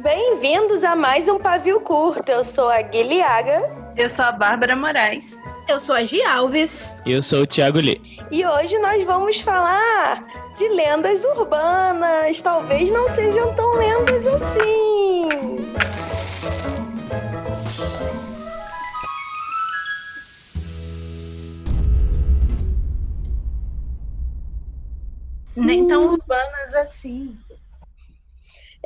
Bem-vindos a mais um Pavio Curto. Eu sou a Guilhaga. Eu sou a Bárbara Moraes. Eu sou a Gi Alves. E eu sou o Thiago Lee. E hoje nós vamos falar de lendas urbanas. Talvez não sejam tão lendas assim. Nem tão urbanas assim.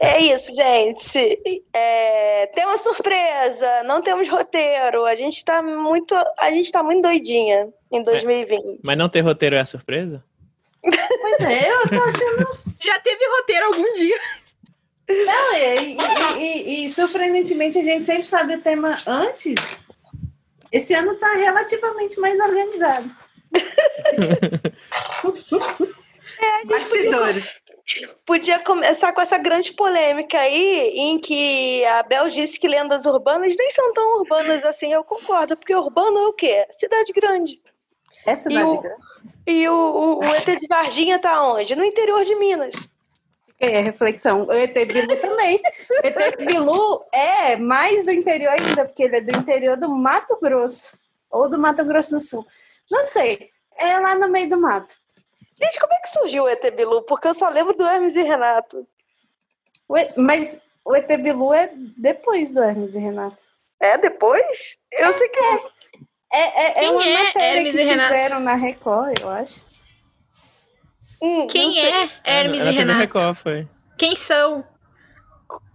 É isso, gente. É, tem uma surpresa. Não temos roteiro. A gente tá muito, a gente tá muito doidinha em 2020. Mas não ter roteiro é a surpresa? Pois é, eu tô achando. Já teve roteiro algum dia. Não, e, e- e- e, surpreendentemente a gente sempre sabe o tema antes. Esse ano tá relativamente mais organizado. Bastidores. Podia começar com essa grande polêmica aí, em que a Bel disse que lendas urbanas nem são tão urbanas assim. Eu concordo, porque urbano é o quê? Cidade grande. É E cidade o- grande. E o, o, o ET de Varginha tá onde? No interior de Minas. A reflexão. O ET Bilu também. O ET Bilu é mais do interior ainda, porque ele é do interior do Mato Grosso. Ou do Mato Grosso do Sul. Não sei. É lá no meio do mato. Gente, como é que surgiu o ET Bilu? Porque eu só lembro do Hermes e Renato. E- Mas o ET Bilu é depois do Hermes e Renato. É depois? Eu sei que É, é, é Quem uma é matéria Hermes que e Renato? fizeram na Record, eu acho. Hum, Quem é Hermes Ela e Renato? Record, foi. Quem são?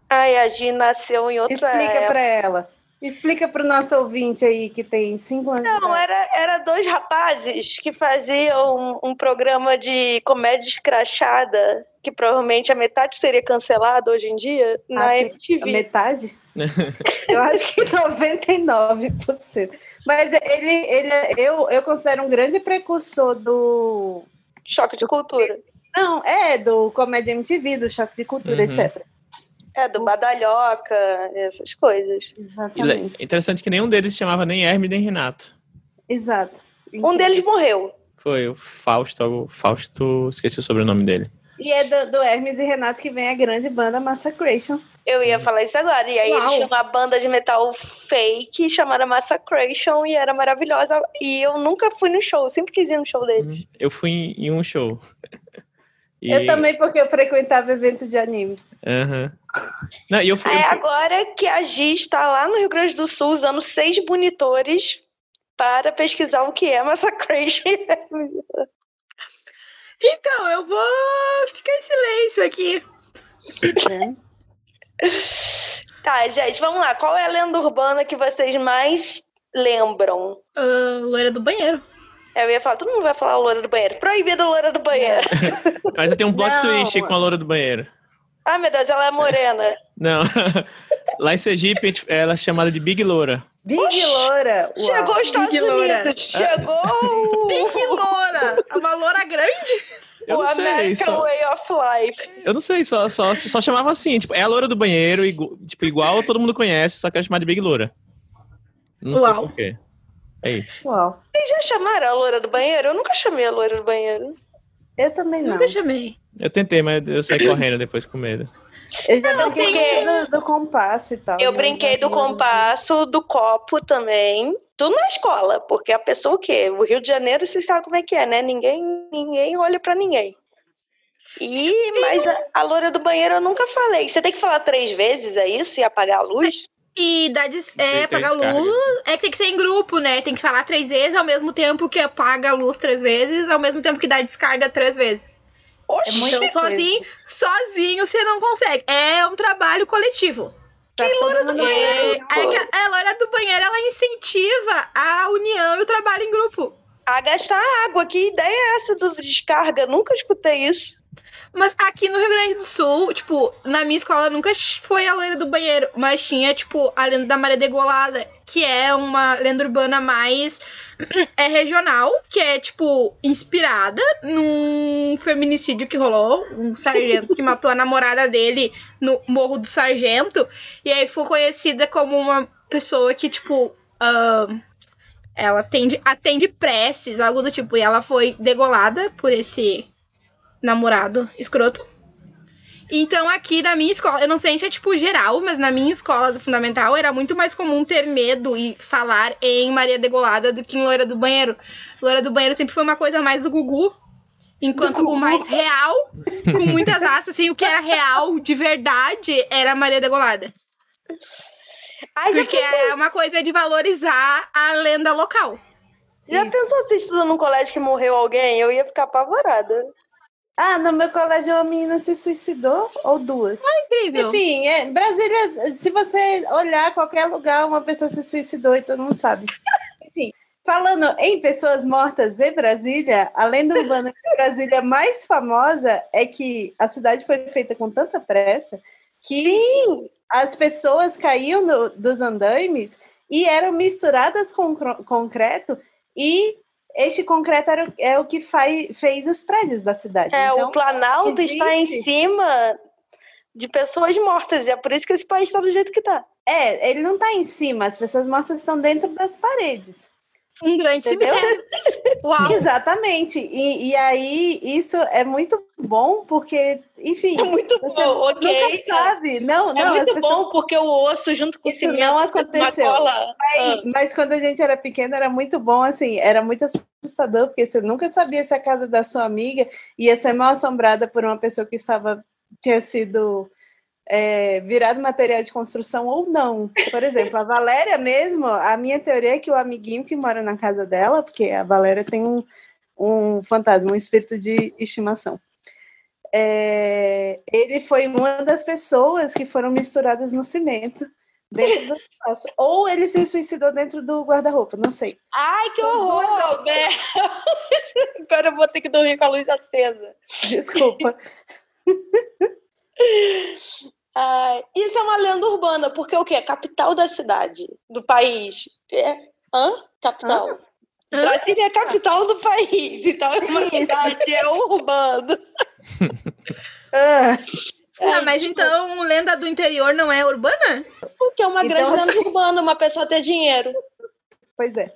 Ai, a Gi nasceu em outra Explica época. pra ela. Explica pro nosso ouvinte aí que tem cinco anos. Não, era, era dois rapazes que faziam um, um programa de comédia escrachada, que provavelmente a metade seria cancelada hoje em dia, na Ah, sim. A MTV. metade? eu acho que 99%. Mas ele, ele é- eu, eu considero um grande precursor do. Choque de cultura. Não, é, do Comédia MTV, do Choque de Cultura, Uhum. etc. É, do Badalhoca, essas coisas. E Exatamente. Interessante que nenhum deles se chamava nem Hermes nem Renato. Exato. Um deles morreu. Foi o Fausto, o Fausto, esqueci o sobrenome dele. E é do, do Hermes e Renato que vem a grande banda Massacration. Eu ia falar isso agora. E aí Uau. eles tinham uma banda de metal fake chamada Massacration e era maravilhosa. E eu nunca fui no show, sempre quis ir no show deles. Eu fui em, em um show. E- Eu também, porque eu frequentava evento de anime. Aham. Não, e eu fui, Aí eu fui- agora que a Gi está lá no Rio Grande do Sul usando seis monitores para pesquisar o que é Massacration. Então, eu vou ficar em silêncio aqui. tá, gente, vamos lá. Qual é a lenda urbana que vocês mais lembram? Ah, loira do banheiro. Eu ia falar, todo mundo vai falar loira do banheiro. Proibido loira do banheiro. Mas eu tenho um plot Não. twist com a loura do banheiro. Ai, meu Deus, ela é morena. Não. Lá em Sergipe, ela é chamada de Big Loura. Big Loura. Uau. Chegou aos Estados Big loura. Unidos. Chegou Pink loura! Uma loura grande? Eu o não sei, American só, Way of Life. eu não sei, só, só, só chamava assim, tipo, é a loura do banheiro, igu- tipo, igual todo mundo conhece, só que era chamada de Big Loura. Não Uau. sei por quê. É isso. Uau. Vocês já chamaram a loira do banheiro? Eu nunca chamei a loira do banheiro. Eu também não. Nunca chamei. Eu tentei, mas eu saí correndo depois com medo. Eu já Eu brinquei tenho- do, do compasso e tal. Eu né? brinquei do compasso, do copo também. Tudo na escola, porque a pessoa o quê? O Rio de Janeiro, vocês sabem como é que é, né? Ninguém, ninguém olha pra ninguém. E, mas a, a loira do banheiro eu nunca falei. Você tem que falar três vezes, é isso? E apagar a luz? E dá. Tem- é, tem apagar a luz. É que tem que ser em grupo, né? Tem que falar três vezes ao mesmo tempo que apaga a luz três vezes, ao mesmo tempo que dá descarga três vezes. Oxe, É muito- Então, sozinho, sozinho você não consegue. É um trabalho coletivo. Tá todo mundo É, junto. aí que a a loira do banheiro, ela incentiva a união e o trabalho em grupo. a gastar água. Que ideia é essa do descarga? Nunca escutei isso. Mas aqui no Rio Grande do Sul, tipo, na minha escola nunca foi a loira do banheiro, mas tinha, tipo, a lenda da Maria Degolada, que é uma lenda urbana mais é regional, que é, tipo, inspirada num feminicídio que rolou, um sargento que matou a namorada dele no Morro do Sargento, e aí ficou conhecida como uma pessoa que, tipo, ahn, ela atende, atende preces, algo do tipo, e ela foi degolada por esse namorado escroto. Então, aqui na minha escola, eu não sei se é tipo geral, mas na minha escola do fundamental era muito mais comum ter medo e falar em Maria Degolada do que em Loira do Banheiro. Loira do Banheiro sempre foi uma coisa mais do Gugu. Enquanto o mais real, com muitas aspas, assim, o que era real, de verdade, era Maria Degolada. Ai, Porque pensou, é uma coisa de valorizar a lenda local. já pensou se estuda num colégio que morreu alguém? Eu ia ficar apavorada. Ah, no meu colégio uma menina se suicidou, ou duas. Incrível. Enfim, é, Brasília, se você olhar qualquer lugar, uma pessoa se suicidou e todo mundo sabe. Enfim, falando em pessoas mortas em Brasília, a lenda urbana de Brasília mais famosa é que a cidade foi feita com tanta pressa que as pessoas caíam do- dos andaimes e eram misturadas com concreto e este concreto era, é o que faz, fez os prédios da cidade. É, Então, o Planalto está em existe. cima de pessoas mortas, e é por isso que esse país está do jeito que tá. É, ele não está em cima, as pessoas mortas estão dentro das paredes. Um grande Entendeu? cemitério. Uau. Exatamente. E, e aí, isso é muito bom, porque, enfim, É muito você bom, ok. nunca sabe. Não, É não, as muito pessoas- bom porque o osso junto com o Isso cimento não aconteceu. cola. Mas, mas quando a gente era pequena, era muito bom, assim, era muito assustador, porque você nunca sabia se a casa da sua amiga ia ser mal assombrada por uma pessoa que estava, tinha sido é, virado material de construção ou não. Por exemplo, a Valéria mesmo, a minha teoria é que o amiguinho que mora na casa dela, porque a Valéria tem um, um fantasma, um espírito de estimação. É, ele foi uma das pessoas que foram misturadas no cimento dentro do espaço. Ou ele se suicidou dentro do guarda-roupa, não sei. Ai, que horror! Agora eu vou ter que dormir com a luz acesa. Desculpa. Ai, isso é uma lenda urbana, porque o quê? Capital da cidade, do país. É. Hã? Capital. Hã? Brasília é a capital do país, então é uma cidade é urbana. Ah, Ah, mas desculpa. então lenda do interior não é urbana? Porque é uma Então, grande assim- lenda urbana, uma pessoa ter dinheiro. pois é.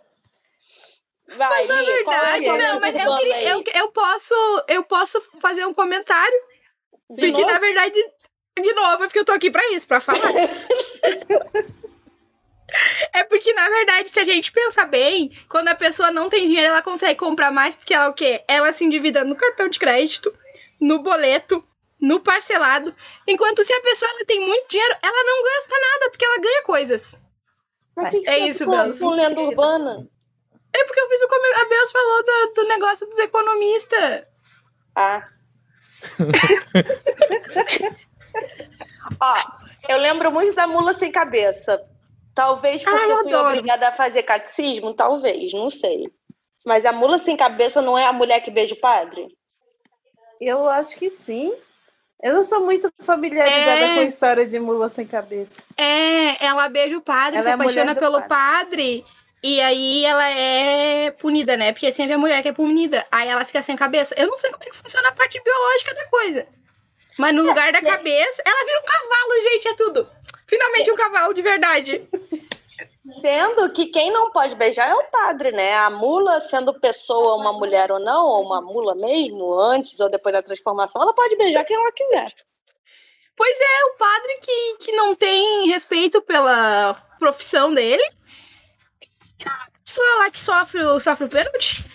Vai, Na Li, qual é verdade, sua não, mas eu, queria, eu, eu, posso, eu posso fazer um comentário. De porque, novo? na verdade, de novo, é porque eu tô aqui pra isso, pra falar. é porque, na verdade, se a gente pensar bem, quando a pessoa não tem dinheiro, ela consegue comprar mais, porque ela o quê? Ela se endivida no cartão de crédito, no boleto, no parcelado. Enquanto se a pessoa ela tem muito dinheiro, ela não gasta nada, porque ela ganha coisas. Mas que que É isso, lenda urbana? É porque eu fiz o comentário. A Beus falou do, do negócio dos economistas. Ah. Ó, eu lembro muito da mula sem cabeça. Talvez porque Ah, eu eu fui adoro. obrigada a fazer catecismo, talvez, não sei. Mas a mula sem cabeça não é a mulher que beija o padre? Eu acho que sim. Eu não sou muito familiarizada É. com a história de mula sem cabeça. É, ela beija o padre, Ela se é apaixona pelo padre. E aí ela é punida, né? Porque é sempre a mulher que é punida. Aí ela fica sem cabeça. Eu não sei como é que funciona a parte biológica da coisa. Mas no lugar da cabeça, ela vira um cavalo, gente, é tudo. Finalmente um cavalo de verdade. Sendo que quem não pode beijar é o padre, né? A mula, sendo pessoa, uma mulher ou não, ou uma mula mesmo, antes ou depois da transformação, ela pode beijar quem ela quiser. Pois é, o padre que, que não tem respeito pela profissão dele. A pessoa lá que sofre, sofre o pênalti.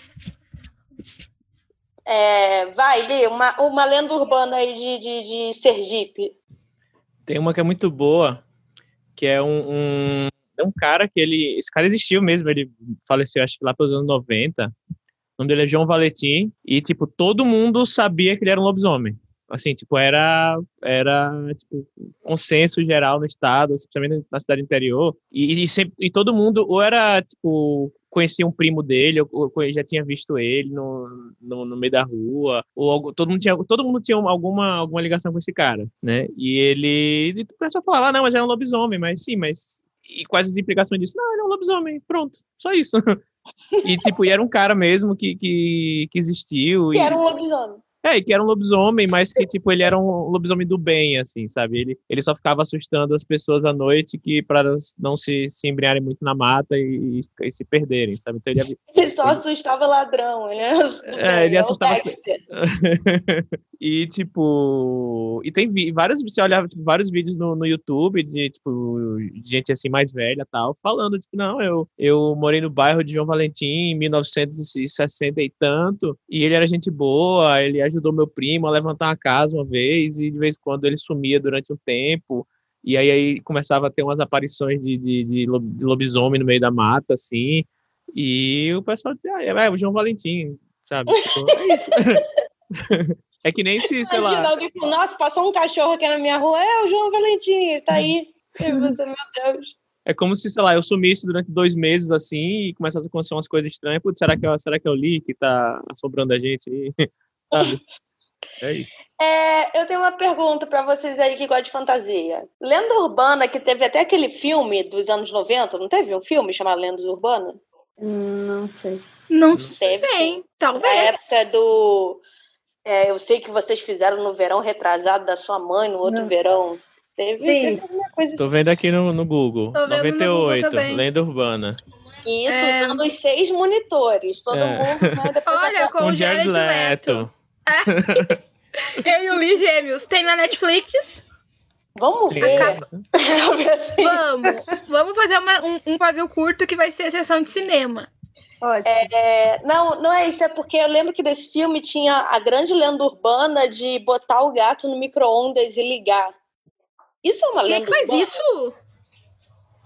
É, vai, Li, uma, uma lenda urbana aí de, de, de Sergipe. Tem uma que é muito boa, que é um, um, é um cara que ele. Esse cara existiu mesmo, ele faleceu acho que lá pelos anos 90. O nome dele é João Valentim. E, tipo, todo mundo sabia que ele era um lobisomem. Assim, tipo, era, era tipo, consenso geral no estado, especialmente na cidade interior. E, e, sempre, e todo mundo, ou era, tipo, conhecia um primo dele, ou já tinha visto ele no, no, no meio da rua, ou algo, todo mundo tinha, todo mundo tinha alguma, alguma ligação com esse cara, né? E ele, o pessoal falava, ah, não, mas era um lobisomem, mas sim, mas e quais as implicações disso? Não, ele é um lobisomem, pronto, só isso. e tipo, e era um cara mesmo que, que, que existiu. Que e, era um lobisomem. É, que era um lobisomem, mas que, tipo, ele era um lobisomem do bem, assim, sabe? Ele, ele só ficava assustando as pessoas à noite que para não se, se embriarem muito na mata e, e, e se perderem, sabe? Então ele, ele só assustava ladrão, ele É, ele assustava. e, tipo. E tem vários. Você olhava tipo, vários vídeos no, no YouTube de, tipo, gente assim mais velha tal, falando, tipo, não, eu, eu morei no bairro de João Valentim em 1960 e tanto, e ele era gente boa, ele ajudou meu primo a levantar uma casa uma vez, e de vez em quando ele sumia durante um tempo. E aí, aí começava a ter umas aparições de, de, de lobisomem no meio da mata, assim. E o pessoal ah, é, o João Valentim, sabe? Tipo, é isso. é que nem se, sei lá. Alguém Nossa, passou um cachorro aqui na minha rua. É o João Valentim, tá aí. E você, meu Deus. É como se, sei lá, eu sumisse durante dois meses assim e começasse a acontecer umas coisas estranhas. Putz, será que, eu, será que é o Lee que tá assombrando a gente aí? Sabe? É isso. É, eu tenho uma pergunta para vocês aí que gostam de fantasia. Lenda Urbana, que teve até aquele filme dos anos 90, não teve um filme chamado Lendas Urbana? Não sei. Não teve, sei, talvez. Na época do. É, eu sei que vocês fizeram no verão retrasado da sua mãe, no outro não. verão. Teve, teve alguma coisa Tô assim. vendo aqui no, no Google. Tô 98, no Google Lenda Urbana. Isso, é... usando os seis monitores. Todo é. mundo. Né, Olha, com o Jared Leto. Leto. eu e o Lee Gêmeos. Tem na Netflix. Vamos ver. Vamos. Vamos fazer uma, um, um pavio curto que vai ser a sessão de cinema. É, não, não é isso, é porque eu lembro que nesse filme tinha a grande lenda urbana de botar o gato no micro-ondas e ligar. Isso é uma lenda. Quem faz isso?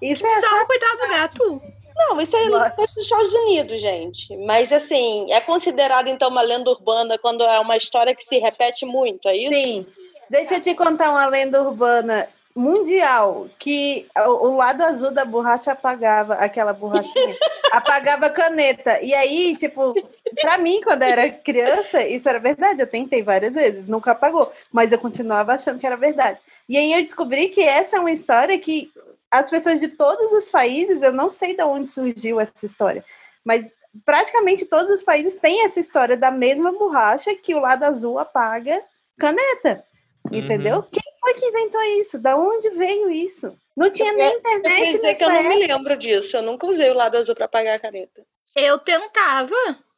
Isso é. Essa... coitado do gato. Não, isso é nos Estados Unidos, gente. Mas, assim, é considerado, então, uma lenda urbana quando é uma história que se repete muito, é isso? Sim. Deixa eu te contar uma lenda urbana mundial que o lado azul da borracha apagava aquela borrachinha, apagava a caneta. E aí, tipo, para mim, quando eu era criança, isso era verdade. Eu tentei várias vezes, nunca apagou, mas eu continuava achando que era verdade. E aí eu descobri que essa é uma história que as pessoas de todos os países, eu não sei de onde surgiu essa história, mas praticamente todos os países têm essa história da mesma borracha que o lado azul apaga caneta. Uhum. Entendeu? Uhum. Quem foi que inventou isso? Da onde veio isso? Não tinha nem internet. Eu que eu não me lembro disso. Eu nunca usei o lado azul para apagar a caneta. Eu tentava,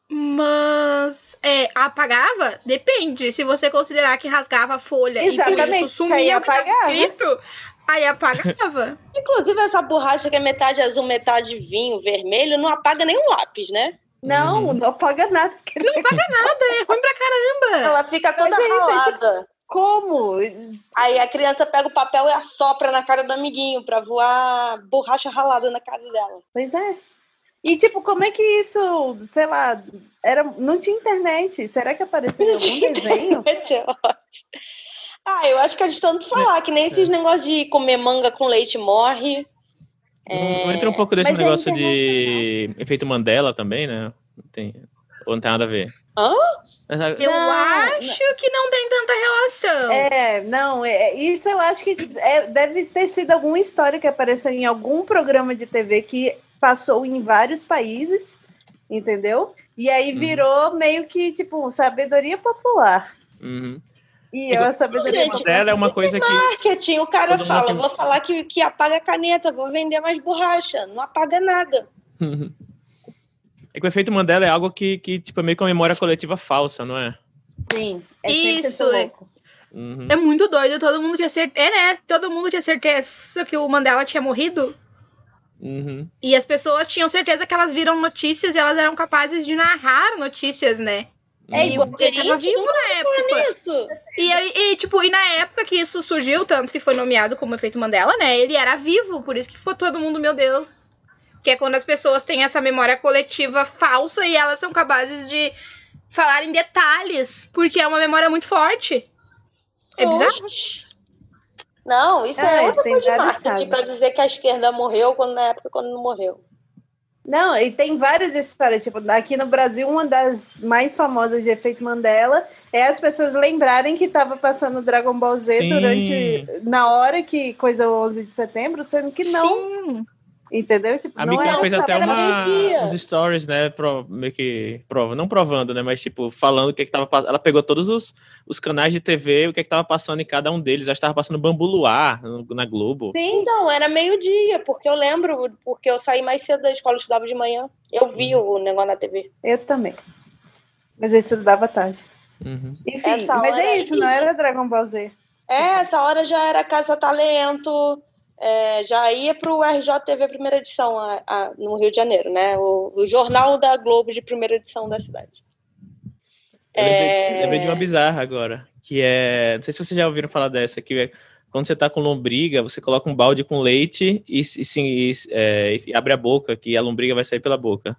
mas é, apagava? Depende. Se você considerar que rasgava a folha Exatamente. e por isso sumia o que escrito, Aí apagava. Inclusive, essa borracha que é metade azul, metade vinho, vermelho, não apaga nenhum lápis, né? Não, uhum. não apaga nada. Não apaga nada, é ruim pra caramba. Ela fica toda é ralada. Tipo, como? Aí a criança pega o papel e assopra na cara do amiguinho pra voar borracha ralada na cara dela. Pois é. E, tipo, como é que isso, sei lá, era, não tinha internet? Será que apareceu em algum desenho? é ótimo. Ah, eu acho que eles tanto falar, que nem esses é. negócios de comer manga com leite morre. É... Não entra um pouco desse Mas é negócio é de efeito Mandela também, né? Não tem... Ou não tem nada a ver? Hã? Eu não, acho não. que não tem tanta relação. É, não, é, isso eu acho que é, deve ter sido alguma história que apareceu em algum programa de TV que passou em vários países, entendeu? E aí uhum. virou uhum. meio que, tipo, sabedoria popular. Uhum. E eu a sabedoria tipo, dela é uma coisa que. Marketing, o cara fala: tem... vou falar que, que apaga a caneta, vou vender mais borracha. Não apaga nada. é que o efeito Mandela é algo que, que tipo, é meio que uma memória coletiva falsa, não é? Sim. É Isso. É, uhum. é muito doido. Todo mundo tinha certeza. É, né? Todo mundo tinha certeza que o Mandela tinha morrido. Uhum. E as pessoas tinham certeza que elas viram notícias e elas eram capazes de narrar notícias, né? É igual ele tava vivo na época. E, e, tipo, e na época que isso surgiu, tanto que foi nomeado como efeito Mandela, né? Ele era vivo, por isso que ficou todo mundo, meu Deus. Que é quando as pessoas têm essa memória coletiva falsa e elas são capazes de falar em detalhes, porque é uma memória muito forte. É bizarro. Não, isso é, é outra coisa de marketing pra dizer que a esquerda morreu quando na época quando não morreu. Não, e tem várias histórias. Tipo, aqui no Brasil, uma das mais famosas de efeito Mandela é as pessoas lembrarem que estava passando Dragon Ball Z Sim. durante. na hora que coisa 11 de setembro, sendo que não. Sim. Entendeu? Tipo, A não Mika é fez até uma, uns stories, né? Pro, meio que prova, não provando, né? Mas tipo, falando o que, que tava passando. Ela pegou todos os, os canais de TV, o que, que tava passando em cada um deles. Acho que tava passando Bambu Luar na Globo. Sim, Então, era meio-dia, porque eu lembro, porque eu saí mais cedo da escola, eu estudava de manhã. Eu vi o negócio na TV. eu também. Mas eu estudava tarde. Uhum. Enfim, Essa mas é aí- isso, não era Dragon Ball Z. É, essa hora já era Casa Talento, é, já ia para o RJTV primeira edição a- a- no Rio de Janeiro, né? O, o jornal da Globo de primeira edição da cidade. Eu lembrei, É. lembrei de uma bizarra agora, que é. Não sei se vocês já ouviram falar dessa, que é quando você tá com lombriga, você coloca um balde com leite e, e, e, é, e abre a boca, que a lombriga vai sair pela boca.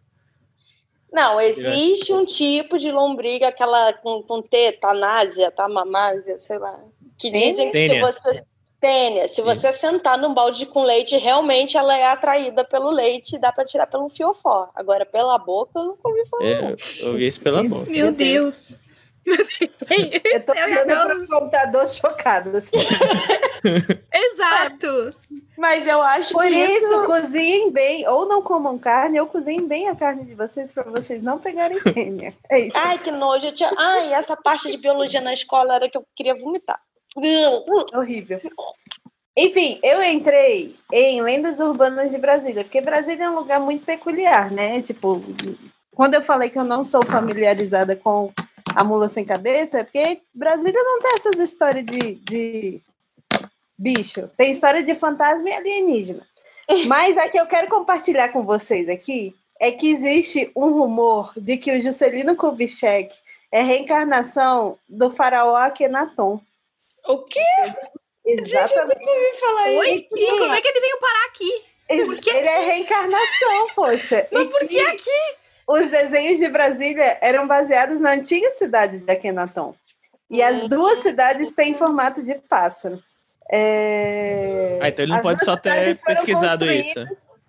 Não, existe um tipo de lombriga, aquela com, com T, tanásia, tamamásia, sei lá, que dizem que se você. Tênia, se você sentar num balde com leite, realmente ela é atraída pelo leite e dá para tirar pelo fiofó. Agora, pela boca, eu nunca ouvi falar. É, eu ouvi isso pela Isso. boca. Meu Meu Deus. Eu tô dar olhando pro computador chocada. assim. Exato. Mas eu acho Por que isso, cozinhem bem, ou não comam carne, ou cozinhem bem a carne de vocês para vocês não pegarem tênia. É isso. Ai, que nojo. Eu tinha... Ai, essa parte de biologia na escola era que eu queria vomitar. Horrível. Enfim, eu entrei em lendas urbanas de Brasília, porque Brasília é um lugar muito peculiar, né? Tipo, quando eu falei que eu não sou familiarizada com a mula sem cabeça, é porque Brasília não tem essas histórias de, de bicho. Tem história de fantasma e alienígena. Mas a que eu quero compartilhar com vocês aqui é que existe um rumor de que o Juscelino Kubitschek é reencarnação do faraó Akhenaton. O quê? Exatamente. Falar isso. Oi? E como é que ele veio parar aqui? Por quê? Ele é reencarnação, poxa. Mas E por que que aqui? Os desenhos de Brasília eram baseados na antiga cidade de Akhenaton. E as duas cidades têm formato de pássaro. É, Ah, então ele não as pode só ter pesquisado isso.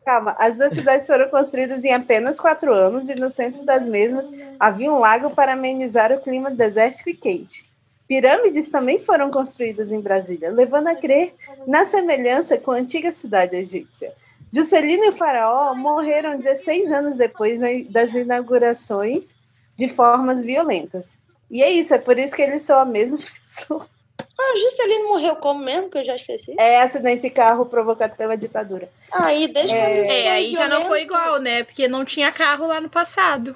Calma, as duas cidades foram construídas em apenas quatro anos e no centro das mesmas havia um lago para amenizar o clima desértico e quente. Pirâmides também foram construídas em Brasília, levando a crer na semelhança com a antiga cidade egípcia. Juscelino e o faraó morreram 16 anos depois das inaugurações de formas violentas. E é isso, é por isso que eles são a mesma pessoa. Ah, Juscelino morreu como mesmo, que eu já esqueci. É acidente de carro provocado pela ditadura. Aí, desde quando É, foi aí já não foi igual, né? Porque não tinha carro lá no passado.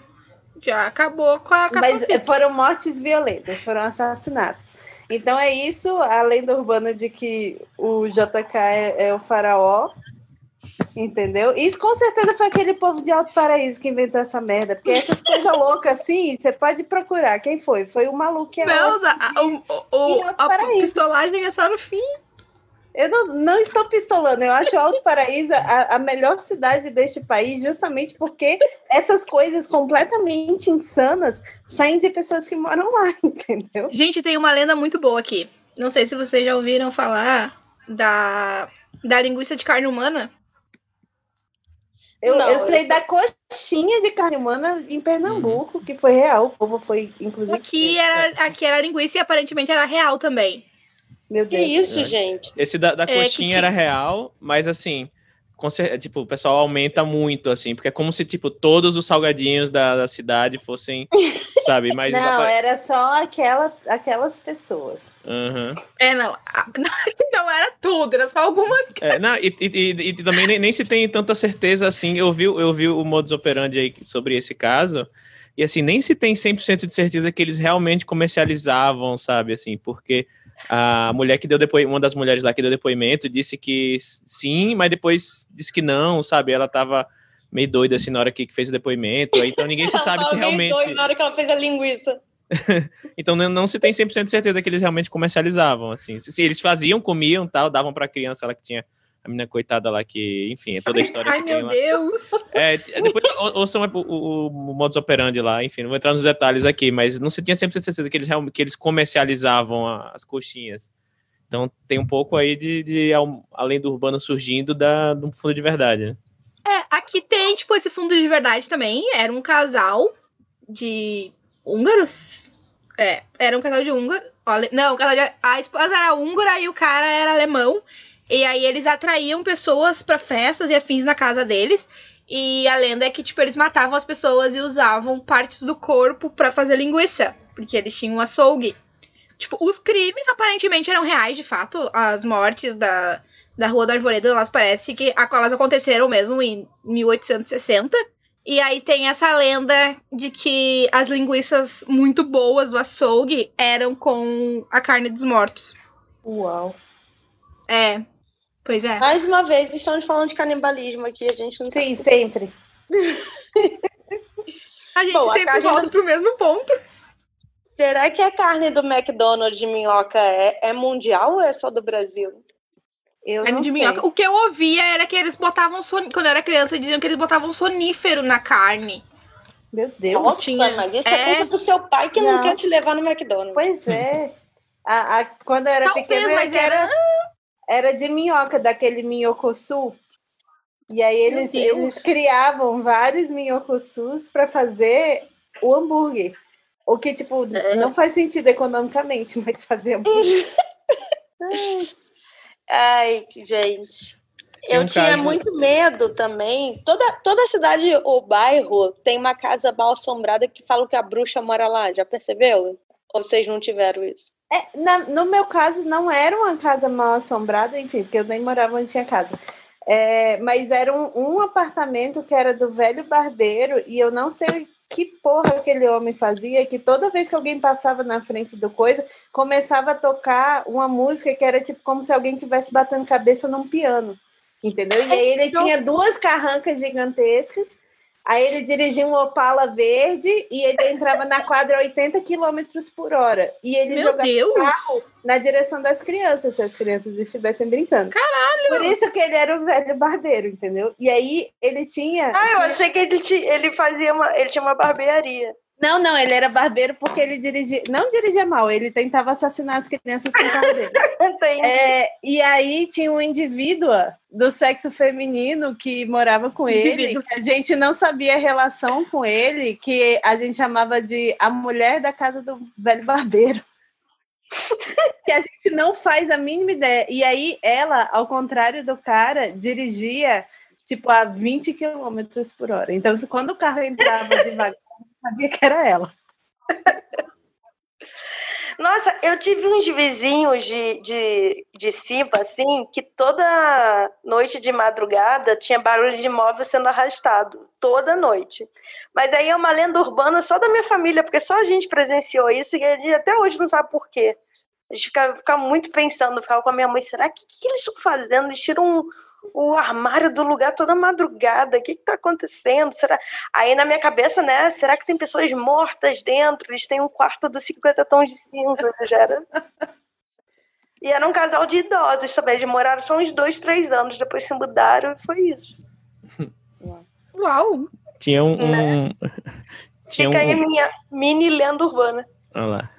Já acabou com a Mas foram mortes violentas, foram assassinatos. Então é isso, a lenda urbana de que o JK é, é o faraó, entendeu? Isso com certeza foi aquele povo de Alto Paraíso que inventou essa merda, porque essas coisas loucas assim, você pode procurar. Quem foi? Foi o maluco que é Não, a, o- o- a pistolagem é só no fim. Eu não, não estou pistolando, eu acho Alto Paraíso a, a melhor cidade deste país, justamente porque essas coisas completamente insanas saem de pessoas que moram lá, entendeu? Gente, tem uma lenda muito boa aqui. Não sei se vocês já ouviram falar da, da linguiça de carne humana. Eu, Não, eu eu sei da coxinha de carne humana em Pernambuco, que foi real, o povo foi, inclusive. Aqui era, aqui era linguiça e aparentemente era real também. Meu Que Deus. isso, É. gente? Esse da, da É, que coxinha era real, mas assim, com cer- tipo, o pessoal aumenta muito, assim, porque é como se, tipo, todos os salgadinhos da, da cidade fossem, sabe, mas... Não, era só aquela, aquelas pessoas. Aham. É, não. Não era tudo, era só algumas. É, não, e, e- e- e também nem, nem se tem tanta certeza assim. Eu vi, eu vi o modus operandi aí sobre esse caso, e assim, nem se tem 100% de certeza que eles realmente comercializavam, sabe, assim, porque a mulher que deu depoimento, uma das mulheres lá que deu depoimento, disse que sim, mas depois disse que não, sabe? Ela tava meio doida assim na hora que fez o depoimento, então ninguém se Ela sabe se realmente. doida na hora que ela fez a linguiça. Então não, não se tem 100% de certeza que eles realmente comercializavam, assim. Se, eles faziam, comiam, tal, davam pra criança lá que tinha a menina coitada lá que, enfim, é toda a história Ai, meu lá. Deus. É, t- depois ou- ouçam o, o, o modus operandi lá, enfim, não vou entrar nos detalhes aqui, mas não se tinha 100% de certeza que eles, que eles comercializavam as coxinhas. Então tem um pouco aí de, de al- além do urbano surgindo da, do fundo de verdade, né? É, aqui tem, tipo, esse fundo de verdade também. Era um casal de húngaros. É, era um casal de húngaro. Não, um casal de, a esposa era húngara e o cara era alemão. E aí eles atraíam pessoas pra festas e afins na casa deles. E a lenda é que, tipo, eles matavam as pessoas e usavam partes do corpo pra fazer linguiça. Porque eles tinham um açougue. Tipo, os crimes aparentemente eram reais, de fato. As mortes da, da Rua do Arvoredo, elas parece que elas aconteceram mesmo em 1860. E aí tem essa lenda de que as linguiças muito boas do açougue eram com a carne dos mortos. Uau. É. Pois é. Mais uma vez, estamos falando de canibalismo aqui, a gente não Sim, sempre. A gente Bom, a sempre carne volta não- pro mesmo ponto. Será que a carne do McDonald's de minhoca é, é mundial ou é só do Brasil? Eu Carne não de sei. minhoca. O que eu ouvia era que eles botavam son... quando eu era criança, diziam que eles botavam sonífero na carne. Meu Deus. Nossa, tinha- mas isso é é. coisa do seu pai que não, Não. quer te levar no McDonald's. Pois é. A, a- quando eu era Talvez, pequena, mas era, era- era de minhoca, daquele minhocosul. E aí eles, eles criavam vários minhocosus para fazer o hambúrguer. O que, tipo, É. não faz sentido economicamente, mas fazer hambúrguer. Ai, que gente. Tinha Eu um tinha caso- muito medo também. Toda, toda cidade ou bairro tem uma casa mal assombrada que falam que a bruxa mora lá. Já percebeu? Ou vocês não tiveram isso? É, na- no meu caso, não era uma casa mal assombrada, enfim, porque eu nem morava onde tinha casa. É, mas era um, um apartamento que era do velho barbeiro, e eu não sei que porra aquele homem fazia, que toda vez que alguém passava na frente do coisa, começava a tocar uma música que era tipo como se alguém estivesse batendo cabeça num piano. Entendeu? E aí ele tinha duas carrancas gigantescas. Aí ele dirigia um Opala verde e ele entrava na quadra a 80 km por hora. E ele Meu jogava Deus! carro na direção das crianças, se as crianças estivessem brincando. Caralho! Por isso que ele era o velho barbeiro, entendeu? E aí ele tinha. Ah, eu achei que ele, ele fazia uma. Ele tinha uma barbearia. Não, não, ele era barbeiro porque ele dirigia. Não dirigia mal, ele tentava assassinar as crianças com o carro dele. É, e aí tinha um indivíduo do sexo feminino que morava com ele, a gente não sabia a relação com ele, que a gente chamava de a mulher da casa do velho barbeiro. que a gente não faz a mínima ideia. E aí ela, ao contrário do cara, dirigia tipo a 20 km por hora. Então, quando o carro entrava devagar, sabia que era ela. Nossa, eu tive uns vizinhos de, de, de cima, assim, que toda noite de madrugada tinha barulho de móvel sendo arrastado. Toda noite. Mas aí é uma lenda urbana só da minha família, porque só a gente presenciou isso e até hoje não sabe por quê. A gente ficava, ficava muito pensando, ficava com a minha mãe, será que, que eles estão fazendo? Eles tiram o armário do lugar toda madrugada. O que está acontecendo? Será? Aí na minha cabeça, né? Será que tem pessoas mortas dentro? Eles têm um quarto dos 50 tons de cinza, já era. E era um casal de idosos também. Eles moraram só uns dois, três anos. Depois se mudaram e foi isso. Uau! Tinha um. um- Tinha um. Fica aí a minha mini lenda urbana. Olha lá.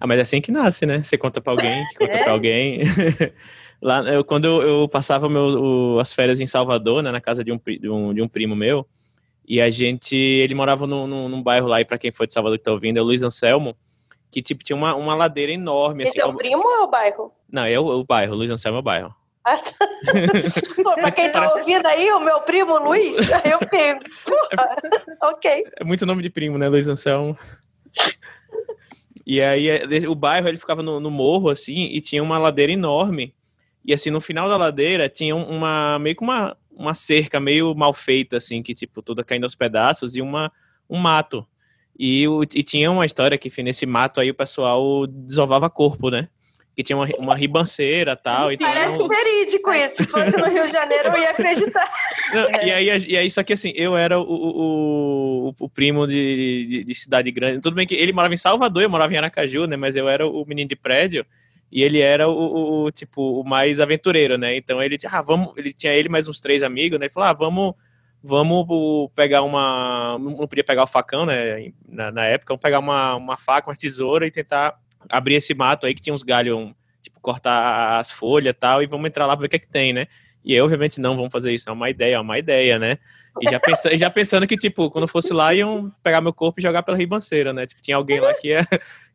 Ah, mas é assim que nasce, né? Você conta pra alguém, que conta É? pra alguém. Lá, eu, quando eu, eu passava meu, o- as férias em Salvador, né, na casa de um, de, um, de um primo meu, e a gente, ele morava num, num, num bairro lá, e pra quem for de Salvador que tá ouvindo, é o Luiz Anselmo, que tipo tinha uma, uma ladeira enorme, assim. Esse é o primo ou é o bairro? Não, é o, o bairro, Luiz Anselmo é o bairro. Ah, tá. Pô, pra quem tá Parece- ouvindo aí, o meu primo Luiz, eu fiquei. porra, ok. É muito nome de primo, né, Luiz Anselmo? E aí, é, o bairro, ele ficava no, no morro, assim, e tinha uma ladeira enorme. E, assim, no final da ladeira, tinha um- uma, meio que uma, uma cerca meio mal feita, assim, que, tipo, toda caindo aos pedaços, e uma, um mato. E, o- e tinha uma história que nesse mato aí o pessoal desovava corpo, né? Que tinha uma, uma ribanceira e tal. Então, Parece verídico isso. Se fosse no Rio de Janeiro, eu ia acreditar. Não, e, aí, e aí, só que assim, eu era o, o, o- o primo de, de, de cidade grande. Tudo bem que ele morava em Salvador, eu morava em Aracaju, né? Mas eu era o menino de prédio e ele era o, o- tipo, o mais aventureiro, né? Então ele, ah, vamos, ele tinha ele mais uns três amigos, né? Ele falou, ah, vamos, vamos pegar uma, não podia pegar o facão, né? Na, na época, vamos pegar uma, uma faca, uma tesoura e tentar abrir esse mato aí que tinha uns galhos, um, tipo, cortar as folhas tal, e vamos entrar lá pra ver o que é que tem, né? E eu, obviamente, não vamos fazer isso, é uma ideia, é uma ideia, né? E já, pensa, já pensando que, tipo, quando eu fosse lá, iam pegar meu corpo e jogar pela ribanceira, né? Tipo, tinha alguém lá que ia,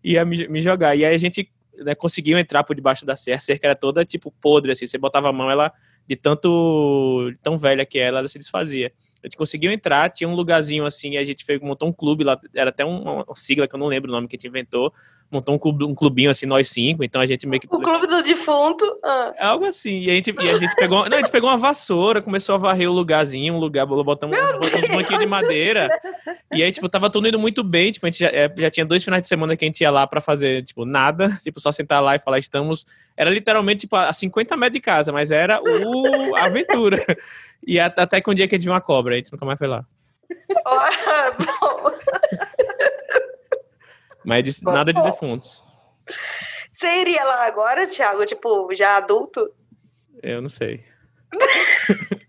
ia me, me jogar. E aí a gente né, conseguiam entrar por debaixo da cerca. A cerca era toda, tipo, podre, assim. Você botava a mão, ela, de tanto, tão velha que ela, ela se desfazia. A gente conseguiu entrar, tinha um lugarzinho assim, a gente fez, montou um clube lá, era até uma, uma sigla que eu não lembro o nome que a gente inventou, montou um, clube, um clubinho assim, nós cinco, então a gente meio que... O clube do defunto. Ah. Algo assim, e a gente, e a gente pegou, não, a gente pegou uma vassoura, começou a varrer o lugarzinho, um lugar, botamos, botamos um banquinho de madeira, e aí, tipo, tava tudo indo muito bem, tipo, a gente já, é, já tinha dois finais de semana que a gente ia lá pra fazer, tipo, nada, tipo, só sentar lá e falar, estamos... Era literalmente, tipo, a 50 metros de casa, mas era o a aventura. E até que um dia que a gente viu uma cobra, a gente nunca mais foi lá. Oh, Mas de, nada de defuntos. Você iria lá agora, Thiago? Tipo, já adulto? Eu não sei.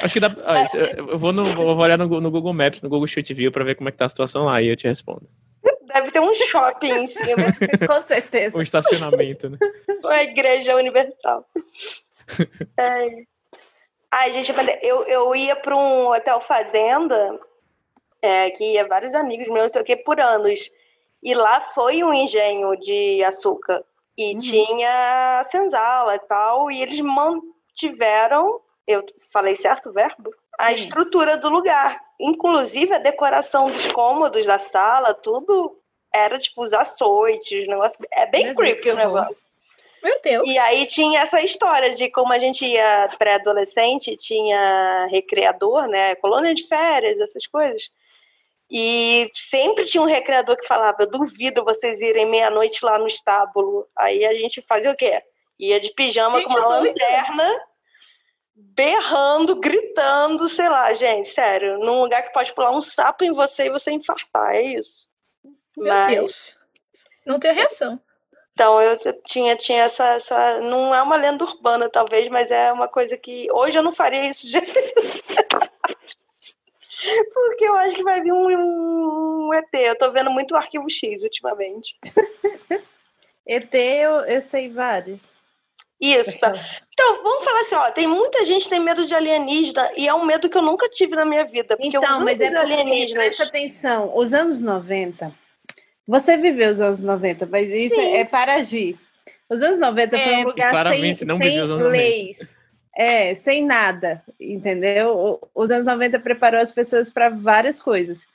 Acho que dá. Ah, eu vou, no, vou olhar no, no, Google Maps, no Google Street View, pra ver como é que tá a situação lá e eu te respondo. Deve ter um shopping em cima. Com certeza. Um estacionamento, né? Uma igreja universal. É. Ai, gente, eu, eu ia para um hotel fazenda, é, que ia vários amigos meus, sei o que, por anos. E lá foi um engenho de açúcar. E uhum. tinha senzala e tal, e eles mantiveram, eu falei certo o verbo? A Sim. estrutura do lugar. Inclusive a decoração dos cômodos da sala, tudo era tipo os açoites, negócio. É bem Meu creepy Deus, o negócio. Meu Deus. E aí tinha essa história de como a gente ia pré-adolescente, tinha recreador, né? Colônia de férias, essas coisas. E sempre tinha um recreador que falava: duvido vocês irem meia-noite lá no estábulo. Aí a gente fazia o quê? Ia de pijama gente, com uma lanterna, berrando, gritando, sei lá, gente, sério, num lugar que pode pular um sapo em você e você infartar, é isso. Meu Mas... Deus. Não tem reação. Então eu tinha, tinha essa, essa. Não é uma lenda urbana, talvez, mas é uma coisa que. Hoje eu não faria isso de. Porque eu acho que vai vir um, um, ET. Eu tô vendo muito o arquivo X ultimamente. ET eu, eu sei vários. Isso. Tá. Então, vamos falar assim, ó, tem muita gente que tem medo de alienígena e é um medo que eu nunca tive na minha vida. Porque então, mas é alienígenas... presta atenção, os anos 90 você viveu os anos 90, mas isso Sim. é para agir. Os anos 90 é, foi um lugar sem, sem leis. É, sem nada, entendeu? Os anos 90 preparou as pessoas para várias coisas.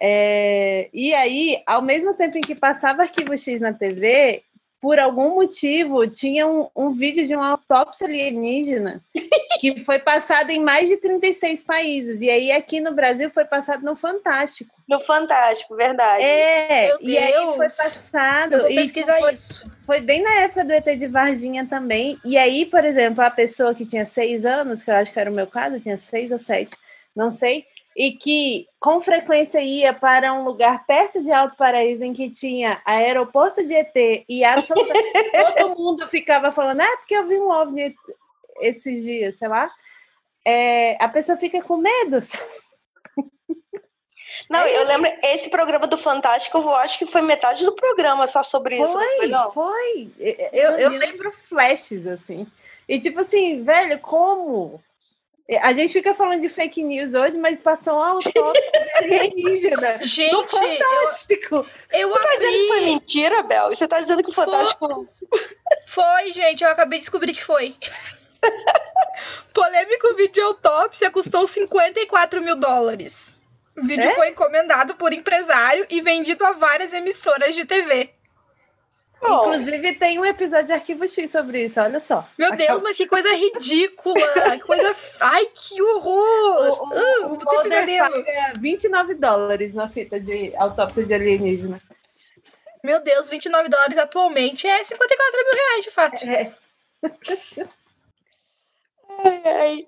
É, e aí, ao mesmo tempo em que passava Arquivo X na TV, por algum motivo, tinha um, um, vídeo de uma autópsia alienígena que foi passado em mais de 36 países. E aí, aqui no Brasil, foi passado no Fantástico. No Fantástico, verdade. É, Meu e Deus. aí foi passado. Eu vou pesquisar foi, isso. Foi bem na época do ET de Varginha também. E aí, por exemplo, a pessoa que tinha seis anos, que eu acho que era o meu caso, tinha seis ou sete, não sei e que com frequência ia para um lugar perto de Alto Paraíso em que tinha aeroporto de ET e absolutamente todo mundo ficava falando, ah, porque eu vi um OVNI esses dias, sei lá, é, a pessoa fica com medo. Não, eu lembro, esse programa do Fantástico, eu acho que foi metade do programa só sobre isso. Foi, foi, não? foi. Eu, eu lembro flashes, assim. E tipo assim, velho, como? A gente fica falando de fake news hoje, mas passou um autópsia alienígena. Gente, Fantástico. Eu, eu Você tá dizendo que foi mentira, Bel? Você tá dizendo que o Fantástico. Foi, foi gente, eu acabei de descobrir que foi. Polêmico vídeo de autópsia custou 54 mil dólares. O vídeo é? foi encomendado por empresário e vendido a várias emissoras de TV. Bom. Inclusive, tem um episódio de Arquivo X sobre isso, olha só. Meu Deus, Aquela... mas que coisa ridícula! que coisa. Ai, que horror! O, o, uh, o paga 29 dólares na fita de autópsia de alienígena. Meu Deus, 29 dólares atualmente é 54 mil reais, de fato. É.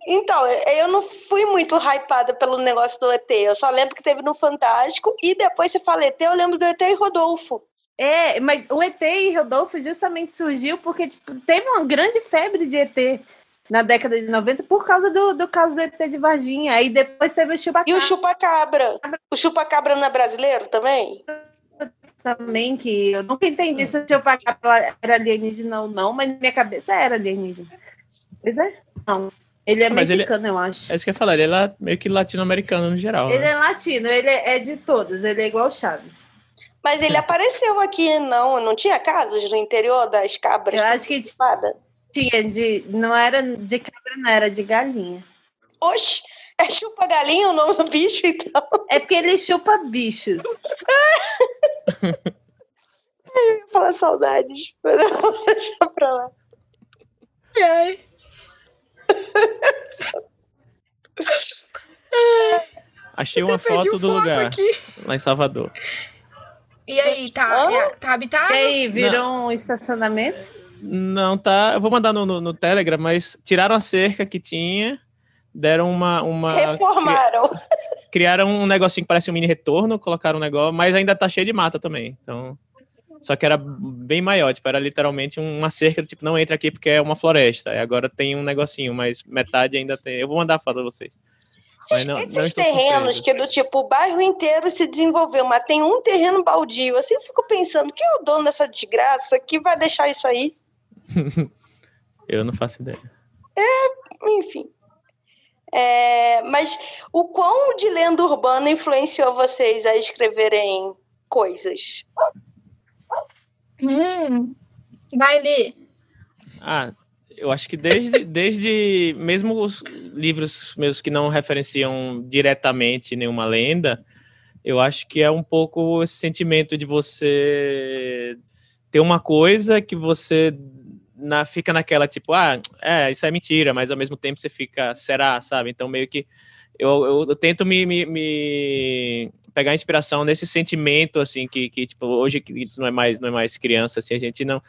Então, eu não fui muito hypada pelo negócio do ET. Eu só lembro que teve no Fantástico e depois você fala ET, eu lembro do ET e Rodolfo. É, mas o ET e Rodolfo justamente surgiu porque tipo, teve uma grande febre de ET na década de 90 por causa do, do caso do ET de Varginha. Aí depois teve o Chupacabra. E o Chupacabra. O Chupacabra não é brasileiro também? Também, que eu nunca entendi se o Chupacabra era alienígena ou não, mas na minha cabeça era alienígena. Pois é, não. Ele é mas mexicano, ele, eu acho. É isso que eu ia falar, ele é meio que latino-americano no geral. Ele né? é latino, ele é, é de todos, ele é igual o Chaves. Mas ele apareceu aqui, não? Não tinha casos no interior das cabras? Eu acho que tinha de. Não era de cabra, não, era de galinha. Oxe, é chupa-galinha o nome do bicho, então? É porque ele chupa bichos. Eu ia falar saudades. Mas não, deixa pra lá. Ai. Achei Eu uma foto do lugar, aqui. lá em Salvador. E aí, tá, Hã? tá habitável? E aí, virou um estacionamento? Não, tá. Eu vou mandar no, no, no Telegram, mas tiraram a cerca que tinha, deram uma. uma Reformaram. criaram um negocinho que parece um mini retorno, colocaram um negócio, mas ainda tá cheio de mata também. Então. Só que era bem maior, tipo, era literalmente uma cerca, tipo, não entra aqui porque é uma floresta. E agora tem um negocinho, mas metade ainda tem. Eu vou mandar a foto a vocês. Mas não- não Esses terrenos que do tipo, o bairro inteiro se desenvolveu, mas tem um terreno baldio. Assim eu fico pensando, quem é o dono dessa desgraça que vai deixar isso aí? Eu não faço ideia. Enfim. É, mas o quão de lenda urbana influenciou vocês a escreverem coisas? Hum. Vai ler. Ah, eu acho que desde, desde mesmo os livros meus que não referenciam diretamente nenhuma lenda, eu acho que é um pouco esse sentimento de você ter uma coisa que você na, fica naquela tipo, ah, é, isso é mentira, mas ao mesmo tempo você fica, será, sabe? Então meio que eu, eu, eu tento me, me, me pegar inspiração nesse sentimento assim que, que tipo hoje que não é mais não é mais criança assim a gente não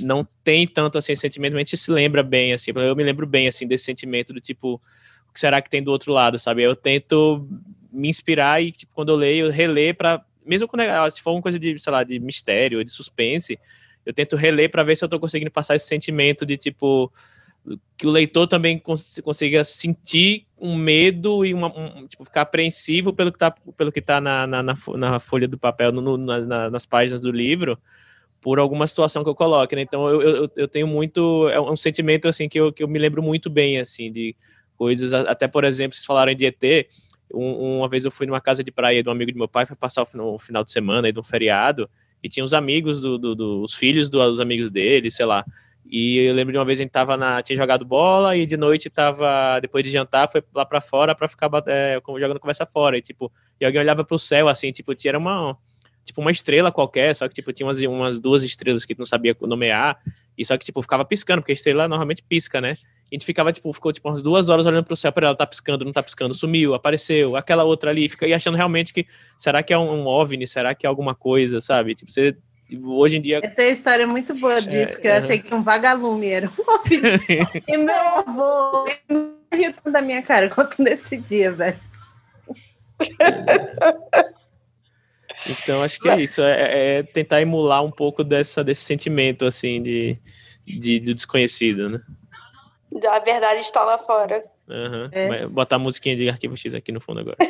não tem tanto assim sentimento, a gente se lembra bem assim. Eu me lembro bem assim desse sentimento do tipo, o que será que tem do outro lado, sabe? Eu tento me inspirar e tipo, quando eu leio, eu reler para mesmo quando é, se for uma coisa de, sei lá, de mistério, de suspense, eu tento reler para ver se eu tô conseguindo passar esse sentimento de tipo que o leitor também cons consiga sentir um medo e uma, um, tipo, ficar apreensivo pelo que tá, pelo que tá na, na, na, na folha do papel, no, na, nas páginas do livro, por alguma situação que eu coloque, né? Então eu, eu, eu tenho muito, é um sentimento assim que eu, que eu me lembro muito bem assim de coisas, até por exemplo, vocês falaram de ET, um, uma vez eu fui numa casa de praia de um amigo de meu pai, foi passar o final, o final de semana aí de um feriado, e tinha os amigos do, do, do os filhos dos amigos dele, sei lá. E eu lembro de uma vez a gente tava na, tinha jogado bola e de noite tava, depois de jantar, foi lá para fora para ficar é, jogando conversa fora. E tipo, e alguém olhava pro céu assim, tipo, tinha uma tipo uma estrela qualquer, só que tipo tinha umas, umas duas estrelas que tu não sabia nomear, e só que tipo ficava piscando, porque a estrela normalmente pisca, né? A gente ficava tipo, ficou tipo umas duas horas olhando pro céu para ela tá piscando, não tá piscando, sumiu, apareceu, aquela outra ali, fica e achando realmente que será que é um, um OVNI, será que é alguma coisa, sabe? Tipo, você hoje em dia. Tem história muito boa disso, é, que eu é. achei que um vagalume era um OVNI. e meu avô riu tanto da minha cara quanto nesse dia, velho. Então, acho que é isso, é, é, tentar emular um pouco dessa, desse sentimento, assim, de, de, de desconhecido, né? A verdade está lá fora. Uhum. É. Botar a musiquinha de Arquivo X aqui no fundo agora.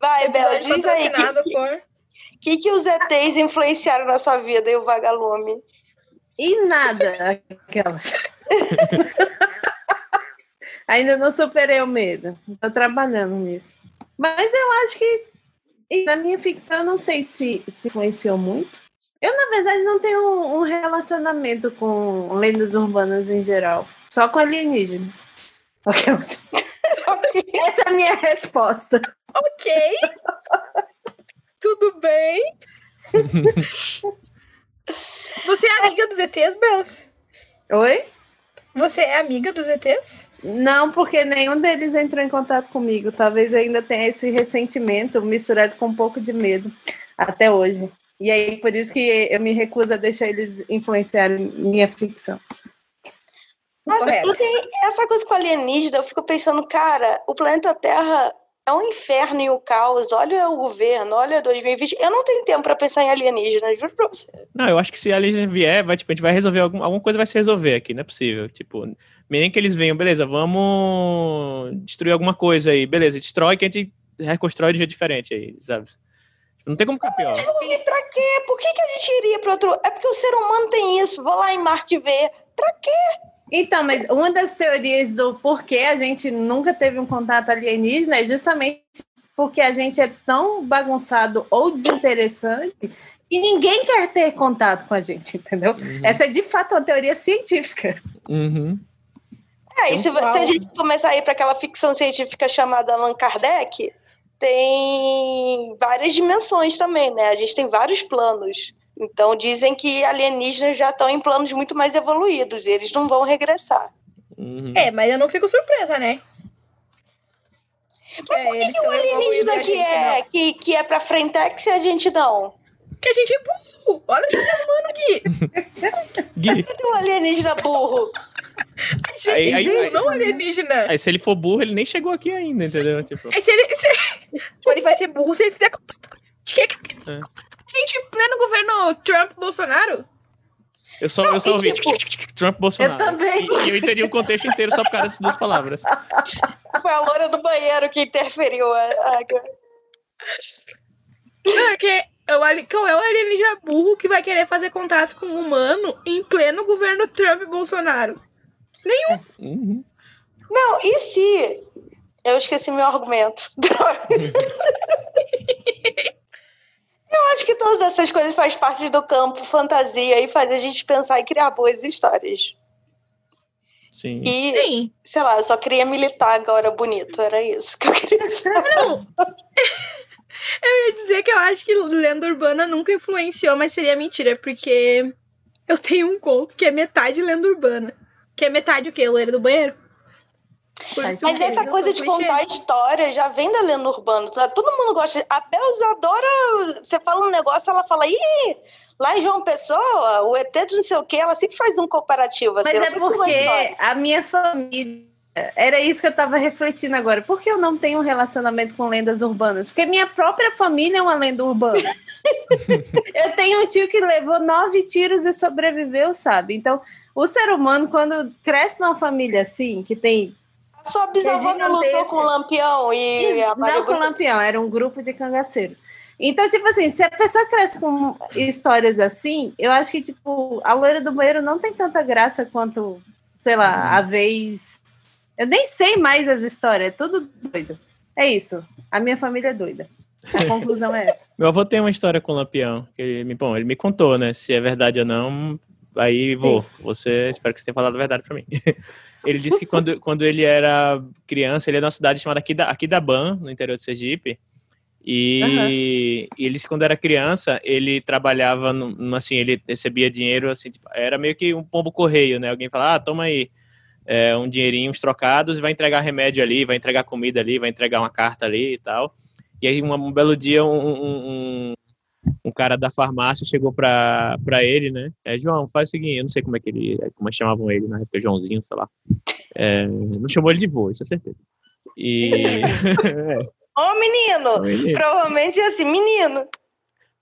Vai, Bela, diz aí. O que, que os ETs influenciaram na sua vida e o vagalume? E nada, aquelas. Ainda não superei o medo. Estou trabalhando nisso. Mas eu acho que na minha ficção eu não sei se, se influenciou muito. Eu, na verdade, não tenho um, um relacionamento com lendas urbanas em geral. Só com alienígenas. Essa é a minha resposta. Ok. Tudo bem. Você é amiga dos ETs, Belas? Oi? Você é amiga dos ETs? Não, porque nenhum deles entrou em contato comigo. Talvez ainda tenha esse ressentimento misturado com um pouco de medo até hoje. E aí, por isso que eu me recuso a deixar eles influenciarem minha ficção. Mas tem essa coisa com alienígena, eu fico pensando, cara, o planeta Terra é um inferno e o um caos. Olha o governo, olha 2020. Eu não tenho tempo para pensar em alienígenas, juro pra você. Não, eu acho que se alienígena vier, vai, tipo, a gente vai resolver algum, alguma coisa vai se resolver aqui, não é possível. Tipo, nem que eles venham, beleza, vamos destruir alguma coisa aí, beleza, destrói que a gente reconstrói de jeito diferente aí, sabe? Não tem como ficar pior. E pra quê? Por que, que a gente iria para outro? É porque o ser humano tem isso. Vou lá em Marte ver. Pra quê? Então, mas uma das teorias do porquê a gente nunca teve um contato alienígena é justamente porque a gente é tão bagunçado ou desinteressante e ninguém quer ter contato com a gente, entendeu? Uhum. Essa é de fato uma teoria científica. Uhum. É, e se, você, a gente começar a ir para aquela ficção científica chamada Allan Kardec, tem várias dimensões também, né? A gente tem vários planos. Então dizem que alienígenas já estão em planos muito mais evoluídos e eles não vão regressar. Uhum. É, mas eu não fico surpresa, né? Mas é, por que, que o alienígena que é, que, que é pra Frentex e a gente não? Que a gente é burro! Olha esse ser humano aqui! Gui. Cadê o alienígena burro? Gente, aí, aí, não alienígena. Aí se ele for burro, ele nem chegou aqui ainda, entendeu? Tipo... Aí, se ele, se... ele vai ser burro se ele fizer... É. Gente, pleno governo Trump-Bolsonaro? Eu só, eu só ouvi tipo, Trump Bolsonaro. Eu também. E, eu entendi o contexto inteiro só por causa dessas duas palavras. Foi a loura do banheiro que interferiu. A, a... Não, é que qual é o alienígena burro que vai querer fazer contato com um humano em pleno governo Trump e Bolsonaro? Nenhum. Uhum. Não, e se. Eu esqueci meu argumento. Eu acho que todas essas coisas fazem parte do campo fantasia e faz a gente pensar e criar boas histórias. Sim. E, Sim. sei lá, eu só queria militar agora bonito, era isso que eu queria Não. Eu ia dizer que eu acho que lenda urbana nunca influenciou, mas seria mentira, porque eu tenho um conto que é metade lenda urbana. Que é metade o quê? Loira do banheiro? Mas essa coisa de contar história já vem da lenda urbana. Tá? Todo mundo gosta. A Belza adora. Você fala um negócio, ela fala, ih, lá em João Pessoa, o ET de não sei o quê, ela sempre faz um comparativo. Assim, Mas é porque a minha família. Era isso que eu estava refletindo agora. Por que eu não tenho um relacionamento com lendas urbanas? Porque minha própria família é uma lenda urbana. eu tenho um tio que levou nove tiros e sobreviveu, sabe? Então, o ser humano, quando cresce numa família assim, que tem sua bisavó não lutou com o Lampião e a Não com o Lampião, era um grupo de cangaceiros. Então, tipo assim, se a pessoa cresce com histórias assim, eu acho que, tipo, a loira do banheiro não tem tanta graça quanto, sei lá, uhum. a vez. Eu nem sei mais as histórias, é tudo doido. É isso. A minha família é doida. A conclusão é essa. Meu avô tem uma história com o Lampião. Que ele, bom, ele me contou, né? Se é verdade ou não, aí vou. Sim. Você, espero que você tenha falado a verdade para mim. Ele disse que quando, quando ele era criança, ele é de uma cidade chamada Aquidaban, no interior de Sergipe. E, uhum. e ele disse que quando era criança, ele trabalhava, assim, ele recebia dinheiro, assim, tipo, era meio que um pombo correio, né? Alguém fala, ah, toma aí é, um dinheirinho, uns trocados, e vai entregar remédio ali, vai entregar comida ali, vai entregar uma carta ali e tal. E aí, um, um belo dia, um, um, um cara da farmácia chegou pra, pra ele, né? É, João, faz o seguinte, eu não sei como é que ele, como é chamavam ele na época, Joãozinho, sei lá. É, não chamou ele de vô, isso é certeza. E. Ô, oh, menino! menino! Provavelmente é assim, menino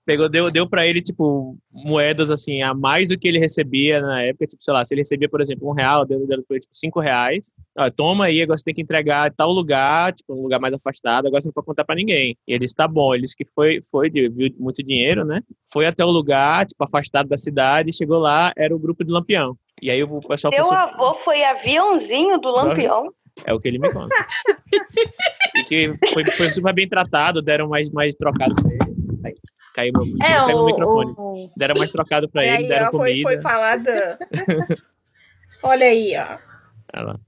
pegou, deu, deu para ele, tipo, moedas, assim, a mais do que ele recebia na época, tipo, sei lá, se ele recebia, por exemplo, um real, deu, deu pra ele, tipo, cinco reais, ó, toma aí, agora você tem que entregar em tal lugar, tipo, um lugar mais afastado, agora você não pode contar para ninguém. E ele disse, tá bom, ele disse que foi, foi, viu muito dinheiro, né, foi até o lugar, tipo, afastado da cidade, chegou lá, era o grupo de Lampião. E aí o pessoal Teu pensou, avô foi aviãozinho do Lampião? É o que ele me conta. e que foi, foi super bem tratado, deram mais, mais trocados nele. Caiu meu, é, caiu o, microfone. O... Deram mais trocado pra ele, aí, deram ó, comida. Foi, foi falada. Olha aí, ó. Olha lá.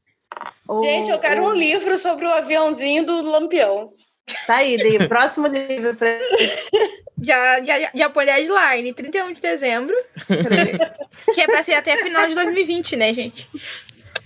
Gente, eu quero um livro sobre o aviãozinho do Lampião. Tá aí, de, próximo livro pra já, já, já põe deadline, 31 de dezembro. que é pra ser até final de 2020, né, gente?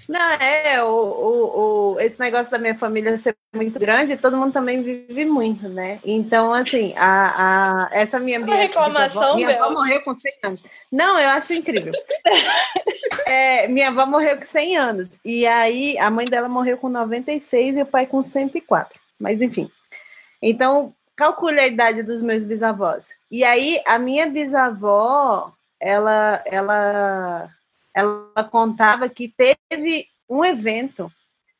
Não, é, o, o, o, esse negócio da minha família ser muito grande, todo mundo também vive muito, né? Então, assim, a, a, essa minha minha reclamação, minha avó morreu com 100 anos. Não, eu acho incrível. é, minha avó morreu com 100 anos. E aí, a mãe dela morreu com 96 e o pai com 104. Mas, enfim. Então, calcule a idade dos meus bisavós. E aí, a minha bisavó, ela, ela ela contava que teve um evento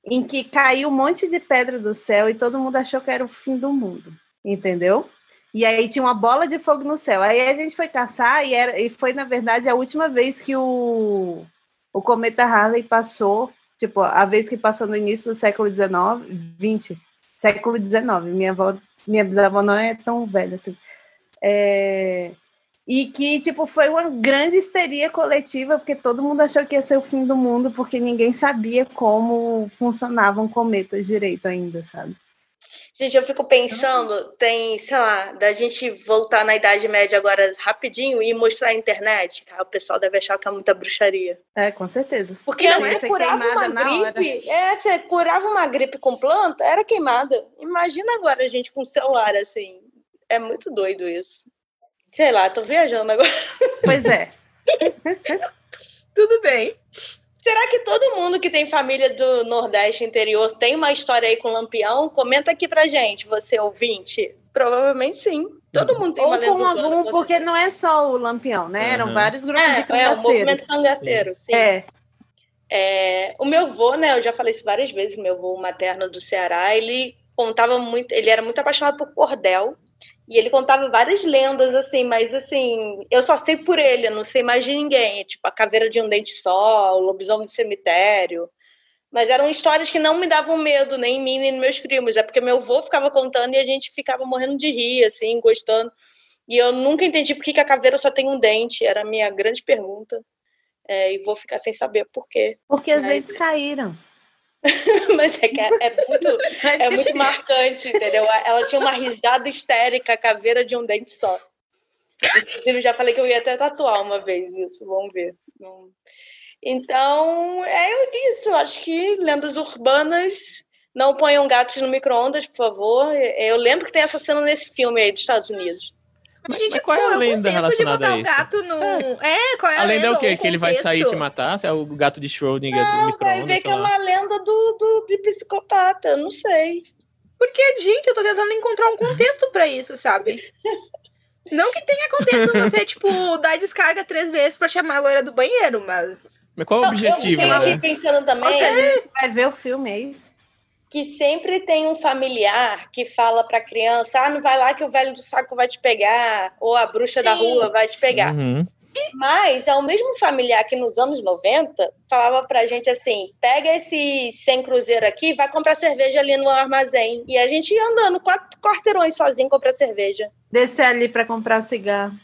em que caiu um monte de pedra do céu e todo mundo achou que era o fim do mundo, entendeu? E aí tinha uma bola de fogo no céu. Aí a gente foi caçar e, era, e foi, na verdade, a última vez que o, o cometa Harley passou, tipo, a vez que passou no início do século XIX, 20, século XIX. Minha avó, minha bisavó não é tão velha assim. É, e que, tipo, foi uma grande histeria coletiva, porque todo mundo achou que ia ser o fim do mundo, porque ninguém sabia como funcionavam cometas direito ainda, sabe? Gente, eu fico pensando, tem, sei lá, da gente voltar na Idade Média agora rapidinho e mostrar a internet, cara, o pessoal deve achar que é muita bruxaria. É, com certeza. Porque Não, você ser curava uma gripe, é, você curava uma gripe com planta, era queimada. Imagina agora a gente com celular, assim. É muito doido isso. Sei lá, tô viajando agora. Pois é. Tudo bem. Será que todo mundo que tem família do Nordeste interior tem uma história aí com lampião? Comenta aqui pra gente, você ouvinte. Provavelmente sim. Todo mundo tem uma Ou lenda com algum, com porque não é só o Lampião, né? Eram Uhum. vários grupos de É, é, o cangaceiros. movimento cangaceiro, sim. É, É, o meu avô, né, eu já falei isso várias vezes, meu avô materno do Ceará, ele contava muito, ele era muito apaixonado por cordel, e ele contava várias lendas, assim, mas assim, eu só sei por ele, eu não sei mais de ninguém, tipo a caveira de um dente só, o lobisomem do cemitério, mas eram histórias que não me davam medo, nem em mim, nem nos meus primos, é porque meu avô ficava contando e a gente ficava morrendo de rir, assim, gostando, e eu nunca entendi por que a caveira só tem um dente, era a minha grande pergunta. É, e vou ficar sem saber por quê. porque os Mas- dentes caíram. Mas é que é, é muito, é muito marcante, entendeu? Ela tinha uma risada histérica, caveira de um dente só. Inclusive, já falei que eu ia até tatuar uma vez isso, vamos ver. Então, é isso. Acho que lendas urbanas. Não ponham gatos no micro-ondas, por favor. Eu lembro que tem essa cena nesse filme aí dos Estados Unidos. Mas- Gente, mas qual é a o lenda relacionada botar a o isso? gato no... É, qual é a, A lenda é o lenda quê? ou Que ele vai sair e te matar? Se é o gato de Schrödinger do Não, vai ver que é uma lenda do, do, de psicopata, eu não sei. Porque, gente, eu tô tentando encontrar um contexto pra isso, sabe? Não que tenha contexto você, tipo, dar descarga três vezes pra chamar a loira do banheiro, mas. Mas qual é o objetivo, eu, eu né? fiquei pensando também. Seja, a gente vai ver o filme, é isso? Que sempre tem um familiar que fala para a criança: ah, não vai lá que o velho do saco vai te pegar, ou a bruxa da Sim. rua vai te pegar. Uhum. Mas é o mesmo familiar que nos anos 90 falava pra gente assim: pega esse 100 cruzeiro aqui, vai comprar cerveja ali no armazém. E a gente ia andando quatro quarteirões sozinho comprar cerveja. Descer ali para comprar cigarro.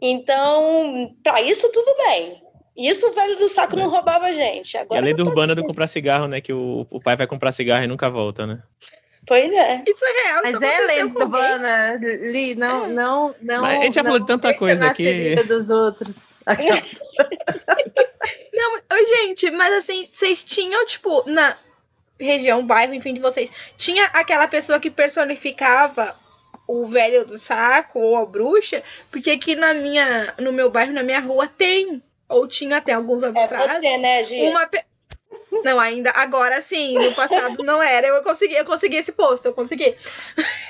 Então, para isso, tudo bem. Isso o velho do saco não roubava a gente. E Agora a lenda eu tô urbana do comprar cigarro, né? Que o, o pai vai comprar cigarro e nunca volta, né? Pois é. Isso é real. Mas é comigo. urbana, Li, não, não, não. Mas a gente já não falou de tanta coisa aqui. ferida dos outros. Não, gente, mas assim, vocês tinham, tipo, na região, bairro, enfim, de vocês, tinha aquela pessoa que personificava o velho do saco ou a bruxa? Porque aqui na minha, no meu bairro, na minha rua, tem. Ou tinha até alguns anos É atrás. você, né, Gi? Uma pe- Não, ainda agora sim, no passado não era. Eu consegui, eu consegui esse posto, eu consegui.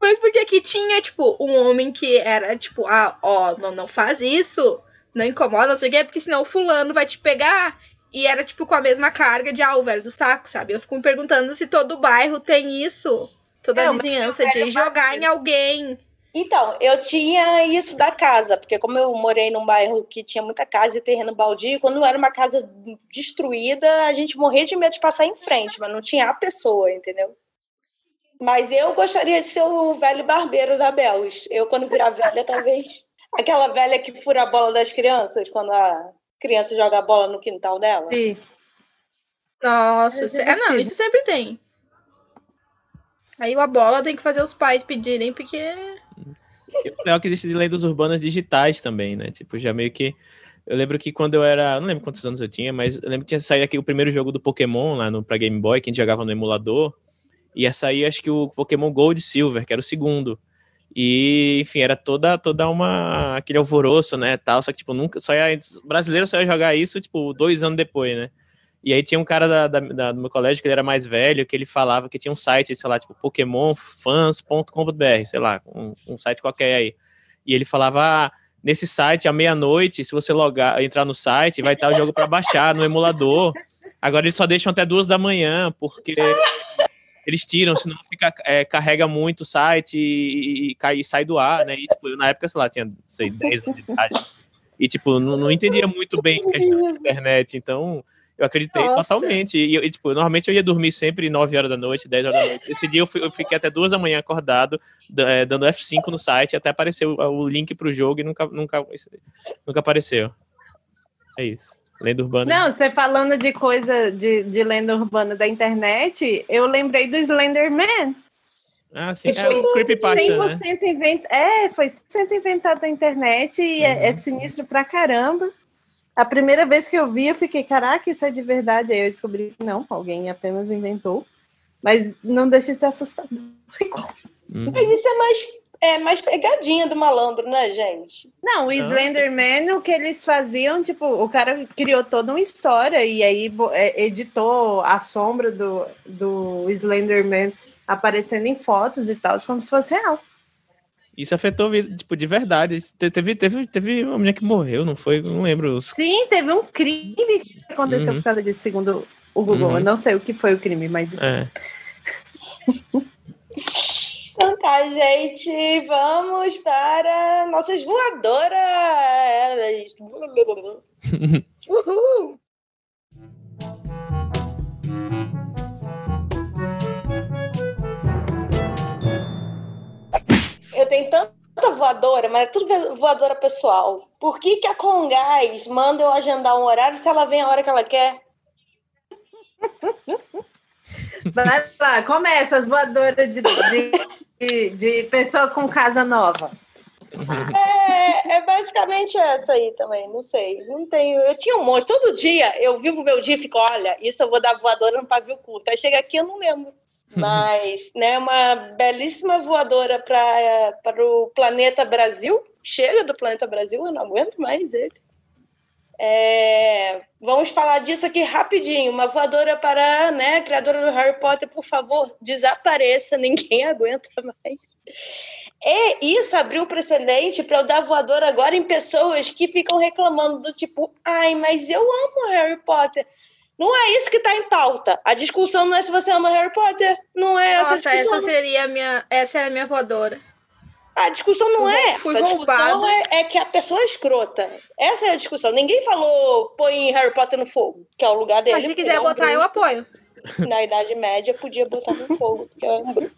Mas porque aqui tinha, tipo, um homem que era, tipo, ah, ó, não, não faz isso, não incomoda, não sei o quê, porque senão o fulano vai te pegar. E era, tipo, com a mesma carga de, ah, o velho do saco, sabe? Eu fico me perguntando se todo bairro tem isso. Toda É, a vizinhança de jogar em alguém. Então, eu tinha isso da casa, porque como eu morei num bairro que tinha muita casa e terreno baldio, quando era uma casa destruída, a gente morria de medo de passar em frente, mas não tinha a pessoa, entendeu? Mas eu gostaria de ser o velho barbeiro da Belos. Eu, quando virar velha, talvez. Aquela velha que fura a bola das crianças, quando a criança joga a bola no quintal dela. Sim. Nossa, É é, não, isso sempre tem. Aí a bola tem que fazer os pais pedirem, porque. E o que existe de lendas urbanas digitais também, né? Tipo, já meio que. Eu lembro que quando eu era. Não lembro quantos anos eu tinha, mas eu lembro que tinha saído aqui o primeiro jogo do Pokémon lá no, pra Game Boy, que a gente jogava no emulador. Ia sair, acho que o Pokémon Gold Silver, que era o segundo. E, enfim, era toda, toda uma. aquele alvoroço, né? Tal, só que, tipo, nunca. Só ia, brasileiro só ia jogar isso, tipo, dois anos depois, né? E aí tinha um cara da, da- da- do meu colégio que ele era mais velho, que ele falava que tinha um site, sei lá, tipo, pokémonfans.com.br, sei lá, um, um site qualquer aí. E ele falava, ah, nesse site, à meia-noite, se você logar, entrar no site, vai estar o jogo para baixar no emulador. Agora eles só deixam até duas da manhã, porque eles tiram, senão fica, é, carrega muito o site e, e cai, e sai do ar, né? E, tipo, eu, na época, sei lá, tinha, sei, 10 anos de idade. E, tipo, não, não entendia muito bem da internet, então Eu acreditei Nossa. totalmente. E, e, tipo, normalmente eu ia dormir sempre 9 horas da noite, 10 horas da noite. Esse dia eu, fui- eu fiquei até 2 da manhã acordado, da- eh, dando F5 no site, até apareceu o, o link pro jogo e nunca, nunca, nunca apareceu. É isso. Lenda urbana. Não, você falando de coisa de, de lenda urbana da internet, eu lembrei do Slenderman. Ah, sim. É foi o creepypasta, né? 100% invent... É, foi 100% inventado na internet e é, é Uhum. sinistro pra caramba. A primeira vez que eu vi, eu fiquei, caraca, isso é de verdade. Aí eu descobri que não, alguém apenas inventou. Mas não deixa de ser assustador. Uhum. Mas isso é mais, é mais pegadinha do malandro, né, gente? Não, o Slenderman, o que eles faziam, tipo, o cara criou toda uma história e aí é, editou a sombra do, do Slenderman aparecendo em fotos e tal, como se fosse real. Isso afetou, tipo, de verdade. Te- Teve, teve, teve uma menina que morreu, não foi? Não lembro. os- Sim, teve um crime que aconteceu Uhum. por causa disso, segundo o Google. Uhum. Eu não sei o que foi o crime, mas É. Então tá, gente, vamos para nossas voadoras. Uhul! Eu tenho tanta voadora, mas é tudo voadora pessoal. Por que, que a Congás manda eu agendar um horário se ela vem a hora que ela quer? vai lá, começa as voadoras de, de, de, pessoa com casa nova. É, é basicamente essa aí também, não sei. Não tenho. Eu tinha um monte. Todo dia eu vivo meu dia e fico, olha, isso eu vou dar voadora no pavio curto. Aí chega aqui eu não lembro. Mas, né, uma belíssima voadora para o planeta Brasil. Chega do planeta Brasil, eu não aguento mais ele. É, vamos falar disso aqui rapidinho. Uma voadora para né, a criadora do Harry Potter, por favor, desapareça, ninguém aguenta mais. E isso abriu precedente para eu dar voadora agora em pessoas que ficam reclamando do tipo, ai, mas eu amo Harry Potter. Não é isso que está em pauta. A discussão não é se você ama Harry Potter. Não é essa Nossa, discussão. essa seria a minha. Essa é a minha voadora. A discussão não é essa. fui A discussão é, é que a pessoa é escrota. Essa é a discussão. Ninguém falou põe Harry Potter no fogo, que é o lugar dele. Mas se quiser é um botar, eu bruxo. apoio. na Idade Média podia botar no fogo, porque é um bruxo.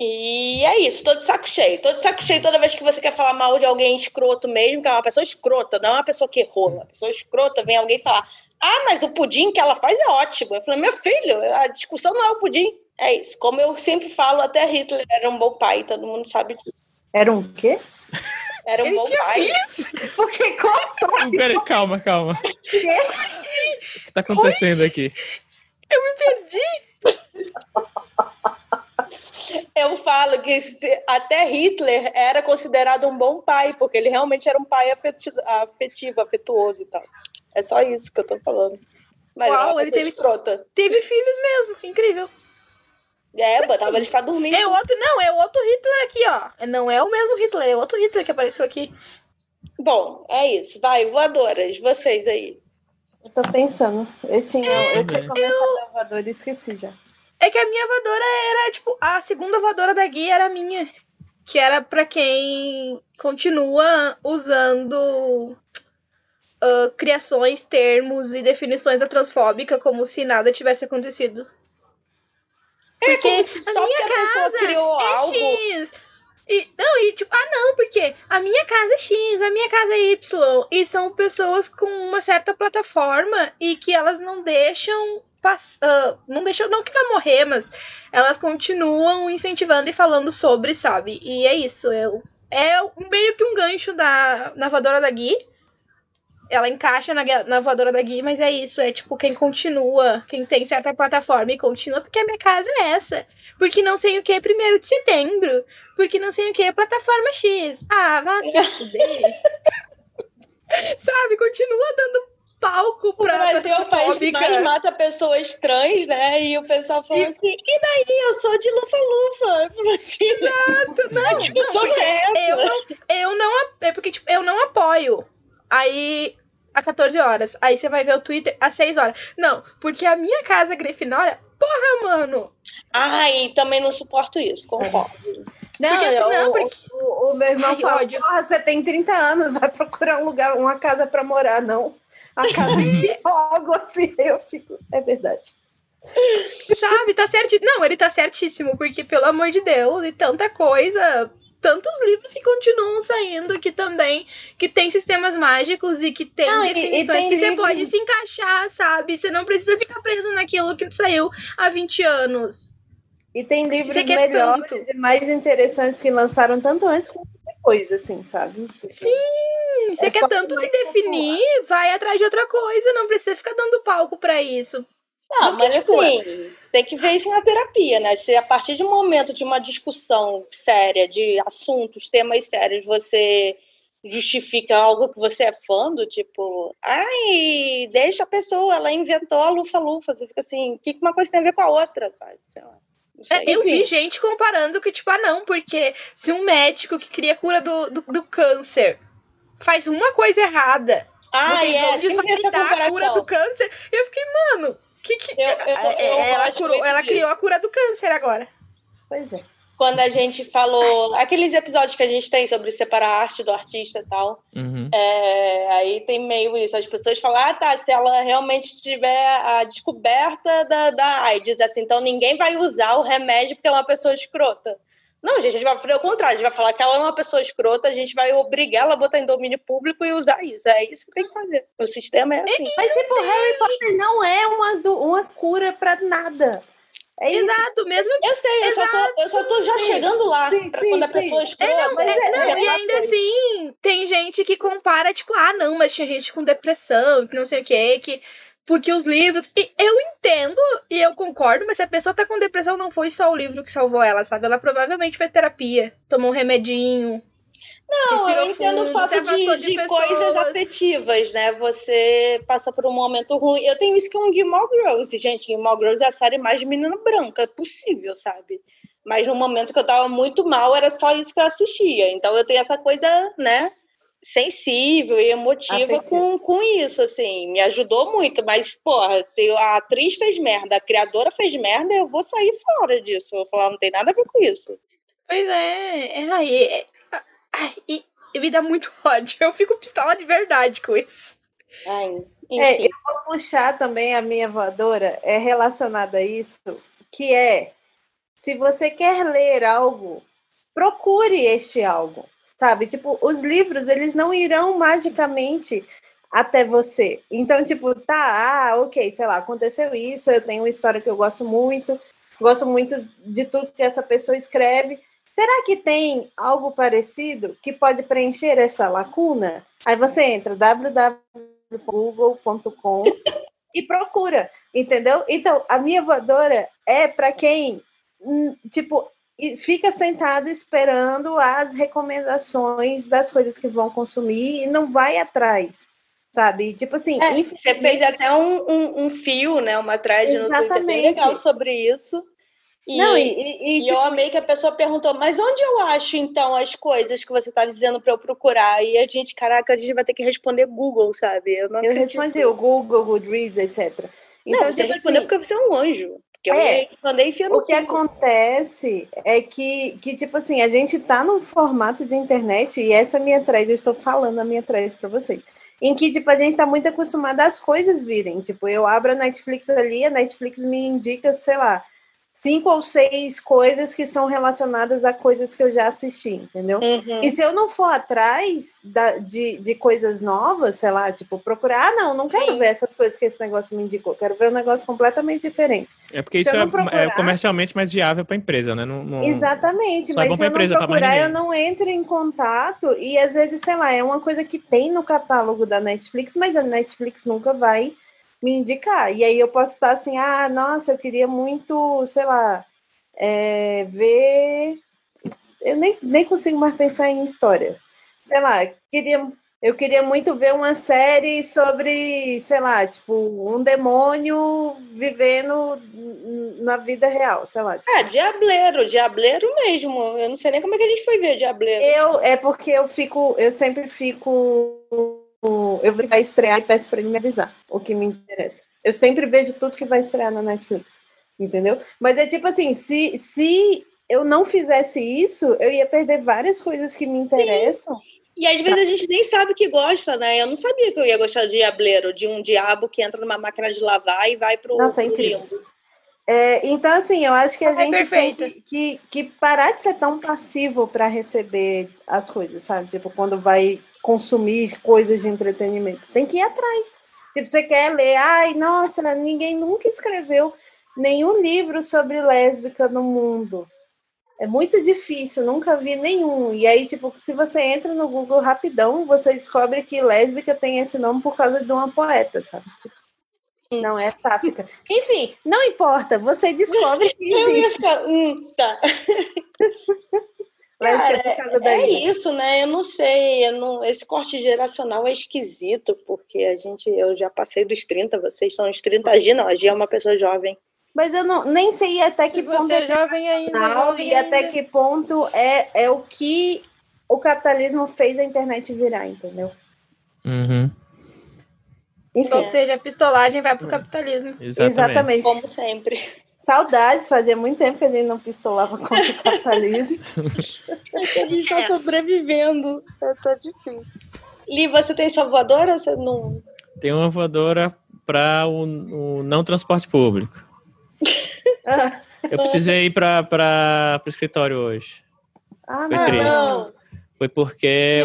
E é isso, tô de saco cheio. Tô de saco cheio toda vez que você quer falar mal de alguém escroto mesmo, que é uma pessoa escrota, não é uma pessoa que errou. Uma pessoa escrota, vem alguém falar: Ah, mas o pudim que ela faz é ótimo. Eu falei: Meu filho, a discussão não é o pudim. É isso. Como eu sempre falo, até Hitler era um bom pai, todo mundo sabe disso. Era um quê? Era um Ele bom pai. filhos? Porque como? Peraí, calma, calma. O que tá acontecendo aqui? Eu me perdi. Eu falo que até Hitler era considerado um bom pai, porque ele realmente era um pai afeti- afetivo, afetuoso e tal. É só isso que eu tô falando. Mas Uau, ele teve- escrota. Teve filhos mesmo. Incrível. É, botava eles pra dormir. É outro. Não, é outro Hitler aqui, ó. Não é o mesmo Hitler, é outro Hitler que apareceu aqui. Bom, é isso. Vai, voadoras, vocês aí. Eu tô pensando. Eu tinha, eu tinha É. começado a voadora e esqueci já. É que a minha voadora era, tipo, a segunda voadora da guia era a minha. Que era pra quem continua usando ah, criações, termos e definições da transfóbica como se nada tivesse acontecido. Porque a minha porque a pessoa casa é algo. X. E, não, e tipo, ah não, porque a minha casa é X, a minha casa é Y. E são pessoas com uma certa plataforma e que elas não deixam ah, não deixam, não que vai morrer, mas elas continuam incentivando e falando sobre, sabe? E é isso, é, é meio que um gancho da na voadora da Gui. Ela encaixa na, na voadora da Gui, mas é isso, é tipo quem continua, quem tem certa plataforma e continua, porque a minha casa é essa. Porque não sei o que é primeiro de setembro. Porque não sei o que é plataforma X. Ah, vá se fuder. Sabe, continua dando palco pra, Brasil é o país que mais mata pessoas trans, né? E o pessoal falou assim: e daí? Eu sou de lufa-lufa. Exato, não, a não, porque é eu não, eu não, é porque tipo, eu não apoio. Aí a 14 horas, aí você vai ver o Twitter às 6 horas. Não, porque a minha casa Grifinória, porra, mano. Ai, também não suporto isso, concordo. Não, Porque- eu- não, o- porque- o, o meu irmão Ai, fala, ódio. porra, você tem 30 anos, vai procurar um lugar, uma casa pra morar, não. A casa de Hogwarts, e eu fico, é verdade. Sabe, tá certo. Não, ele tá certíssimo, porque, pelo amor de Deus, e tanta coisa. Tantos livros que continuam saindo aqui também, que tem sistemas mágicos e que tem Não, e- e definições tem que você pode se encaixar, sabe? Você não precisa ficar preso naquilo que saiu há 20 anos. E tem livros melhores tanto. e mais interessantes que lançaram tanto antes quanto depois, assim, sabe? Sim, Você É quer tanto se definir, vai atrás de outra coisa, não precisa ficar dando palco pra isso. Não, Porque, mas tipo, assim, tem que ver isso na terapia, né? Se a partir de um momento de uma discussão séria, de assuntos, temas sérios, você justifica algo que você é fã do, tipo, ai, deixa a pessoa, ela inventou a lufa-lufa. Você fica assim, o que uma coisa tem a ver com a outra, sabe? Sei lá. É, eu vi gente comparando que, tipo, ah, não, porque se um médico que cria cura do, do, do câncer faz uma coisa errada, Ah, vocês é, vão desvalidar a cura do câncer. Eu fiquei, mano, que que. Eu- eu- É, eu ela curou- ela criou a cura do câncer agora. Pois é. Quando a gente falou, aqueles episódios que a gente tem sobre separar a arte do artista e tal, Uhum. É, aí tem meio isso, as pessoas falam, ah, tá, se ela realmente tiver a descoberta da, da AIDS, assim, então ninguém vai usar o remédio porque é uma pessoa escrota. Não, gente, a gente vai fazer o contrário, a gente vai falar que ela é uma pessoa escrota, a gente vai obrigar ela a botar em domínio público e usar isso. É isso que tem que fazer. O sistema é assim. Mas, tipo, Harry Potter não é uma, uma cura pra nada. É isso. Exato, mesmo Eu sei, eu só, tô, eu só tô já Sim. chegando lá, Sim, pra sim, quando a pessoa é escrota. É, não, mas é- é- não, é e ainda coisa. assim, tem gente que compara, tipo, ah, não, mas tinha gente com depressão, que não sei o quê, que. Porque os livros. E eu entendo e eu concordo, mas se a pessoa tá com depressão, não foi só o livro que salvou ela, sabe? Ela provavelmente fez terapia, tomou um remedinho. Não, eu entendo fundo, o fato de, de de coisas afetivas, né? Você passou por um momento ruim. Eu tenho isso com Gilmore Girls. Gente, Gilmore Girls é a série mais de menina branca possível, sabe? Mas no momento que eu tava muito mal, era só isso que eu assistia. Então eu tenho essa coisa, né? Sensível e emotiva com, com isso, assim. Me ajudou muito. Mas, porra, se a atriz fez merda, a criadora fez merda, eu vou sair fora disso. Eu vou falar, não tem nada a ver com isso. Pois é, é, ai, é, e, e me dá muito ódio. Eu fico pistola de verdade com isso. Ai, É, eu vou puxar também a minha voadora, é relacionada a isso, que é, se você quer ler algo, procure este algo, sabe? Tipo, os livros, eles não irão magicamente até você. Então, tipo, tá, ah, ok, sei lá, aconteceu isso, eu tenho uma história que eu gosto muito, gosto muito de tudo que essa pessoa escreve. Será que tem algo parecido que pode preencher essa lacuna? Aí você entra www.google.com e procura, entendeu? Então, a minha voadora é para quem, hum, tipo, e fica sentado esperando as recomendações das coisas que vão consumir e não vai atrás, sabe? Tipo assim, É, Você fez até um, um, um fio, né? Uma thread no Twitter Exatamente. legal sobre isso. E, Não, e, e- e, e eu amei que a pessoa perguntou, mas onde eu acho, então, as coisas que você está dizendo para eu procurar? E a gente, caraca, a gente vai ter que responder Google, sabe? Eu não eu respondi o Google, Goodreads, etc. Não, Então, você tipo respondeu assim, porque você é um anjo. Porque eu É. mandei enfiando O que acontece é que, que, tipo assim, a gente tá num formato de internet, e essa é a minha thread, eu estou falando a minha thread para vocês, em que, tipo, a gente tá muito acostumado às coisas virem. Tipo, eu abro a Netflix ali, a Netflix me indica, sei lá, cinco ou seis coisas que são relacionadas a coisas que eu já assisti, entendeu? Uhum. E se eu não for atrás da- de, de coisas novas, sei lá, tipo, procurar, ah, não, não quero Sim. ver essas coisas que esse negócio me indicou, quero ver um negócio completamente diferente. É porque Se isso é, não procurar- é comercialmente mais viável para a empresa, né? Não, não- Exatamente, Só é mas se pra eu não empresa, mais procurar, eu não entro em contato e às vezes, sei lá, é uma coisa que tem no catálogo da Netflix, mas a Netflix nunca vai me indicar. E aí eu posso estar assim, ah, nossa, eu queria muito, sei lá, é, ver. Eu nem, nem consigo mais pensar em história. Sei lá, queria, eu queria muito ver uma série sobre, sei lá, tipo, um demônio vivendo na vida real, sei lá. tipo, Ah, Diableiro, Diableiro mesmo. Eu não sei nem como é que a gente foi ver Diableiro. Eu, é porque eu fico, eu sempre fico. Eu vou vai estrear e peço para ele me avisar o que me interessa. Eu sempre vejo tudo que vai estrear na Netflix, entendeu? Mas é tipo assim, se, se eu não fizesse isso, eu ia perder várias coisas que me interessam. Sim. E às vezes a gente nem sabe o que gosta, né? Eu não sabia que eu ia gostar de diableiro, de um diabo que entra numa máquina de lavar e vai pro, Nossa, é incrível. É, então, assim, eu acho que a gente tem que, que, que, parar de ser tão passivo para receber as coisas, sabe? Tipo, quando vai consumir coisas de entretenimento. Tem que ir atrás. Tipo, você quer ler, ai, nossa, ninguém nunca escreveu nenhum livro sobre lésbica no mundo. É muito difícil, nunca vi nenhum. E aí, tipo, se você entra no Google rapidão, você descobre que lésbica tem esse nome por causa de uma poeta, sabe? Não é sáfica. Enfim, não importa, você descobre que existe. Hum, tá. Cara, é, é isso, né? Eu não sei, eu não, esse corte geracional é esquisito, porque a gente, eu já passei dos 30, vocês estão nos 30, a Gia não, a Gia é uma pessoa jovem. Mas eu não, nem sei até Se que ponto é, é jovem ainda, jovem e ainda. até que ponto é, é o que o capitalismo fez a internet virar, entendeu? Uhum. Enfim. Ou seja, a pistolagem vai pro capitalismo. Exatamente. Exatamente. Como sempre. Saudades, fazia muito tempo que a gente não pistolava contra o capitalismo. a gente está sobrevivendo. Tá, tá difícil. Li, você tem sua voadora ou você não? Tem uma voadora para o, o não transporte público. Eu precisei ir para o escritório hoje. Ah, Foi triste. não. Foi porque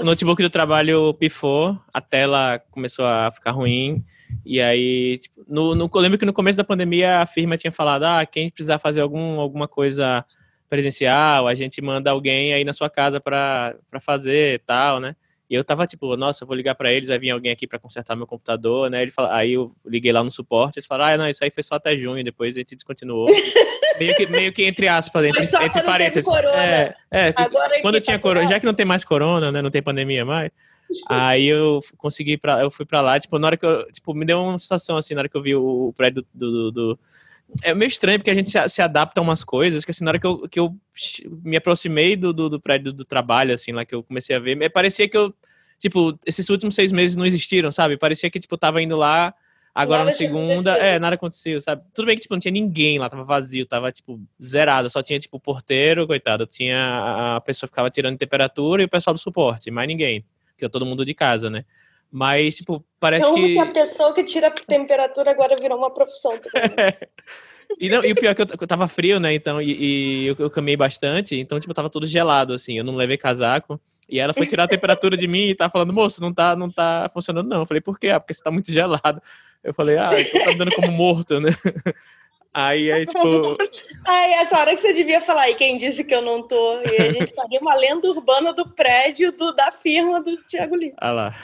o notebook do trabalho pifou, a tela começou a ficar ruim. E aí, tipo, no, no, eu lembro que no começo da pandemia a firma tinha falado: ah, quem precisar fazer algum, alguma coisa presencial, a gente manda alguém aí na sua casa para fazer e tal, né? E eu tava tipo, nossa, eu vou ligar para eles, vai vir alguém aqui para consertar meu computador, né? Ele fala, aí eu liguei lá no suporte, eles falaram, ah, não, isso aí foi só até junho, depois a gente descontinuou. meio, que, meio que entre aspas, entre, entre parênteses. É, é quando tinha tá corona, já que não tem mais corona, né? Não tem pandemia mais. Aí eu consegui para eu fui para lá, tipo, na hora que eu, tipo, me deu uma sensação assim, na hora que eu vi o, prédio do, do, do, é meio estranho porque a gente se, se, adapta a umas coisas que assim, na hora que eu, que eu me aproximei do, do, do prédio do trabalho, assim, lá que eu comecei a ver, parecia que eu tipo, esses últimos seis meses não existiram, sabe? Parecia que, tipo, eu tava indo lá, agora nada na segunda, é, nada aconteceu, sabe? Tudo bem que, tipo, não tinha ninguém lá, tava vazio, tava, tipo, zerado, só tinha, tipo, o porteiro, coitado, tinha, a pessoa ficava tirando temperatura e o pessoal do suporte, mais ninguém, que é todo mundo de casa, né? Mas, tipo, parece então, que... a pessoa que tira temperatura agora virou uma profissão. E, não, e o pior é que eu, eu tava frio, né? Então, e, e eu, eu caminhei bastante, então, tipo, tava tudo gelado, assim. Eu não levei casaco. E ela foi tirar a temperatura de mim e tá falando, moço, não tá, não tá funcionando, não. Eu falei, por quê? Ah, porque você tá muito gelado. Eu falei, ah, então tá me dando como morto, né? Aí, aí, tipo. Ai, essa hora que você devia falar, e quem disse que eu não tô? E a gente faria uma lenda urbana do prédio do, da firma do Thiago Lima. Ah lá.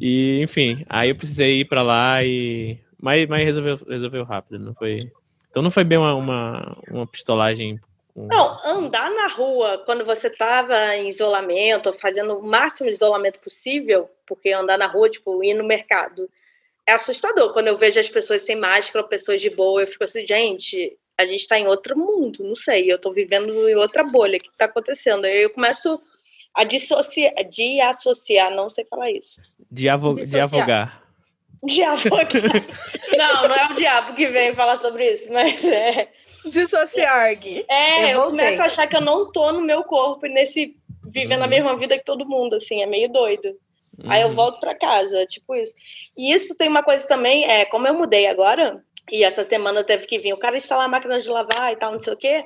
E, enfim, aí eu precisei ir pra lá e mas, mas resolveu, resolveu rápido, não foi. Então não foi bem uma, uma, uma pistolagem. Não, andar na rua quando você estava em isolamento, fazendo o máximo de isolamento possível, porque andar na rua, tipo, ir no mercado, é assustador. Quando eu vejo as pessoas sem máscara, pessoas de boa, eu fico assim, gente, a gente está em outro mundo, não sei, eu estou vivendo em outra bolha, o que está acontecendo? Aí eu começo a dissociar, de associar, não sei falar isso. De, avo, de avogar. Diabo. não, não é o diabo que vem falar sobre isso, mas é. Dissociar. É, eu, eu começo a achar que eu não tô no meu corpo e nesse. vivendo uhum. a mesma vida que todo mundo, assim, é meio doido. Uhum. Aí eu uhum. volto para casa, tipo isso. E isso tem uma coisa também, é, como eu mudei agora, e essa semana teve que vir o cara instalar a máquina de lavar e tal, não sei o quê.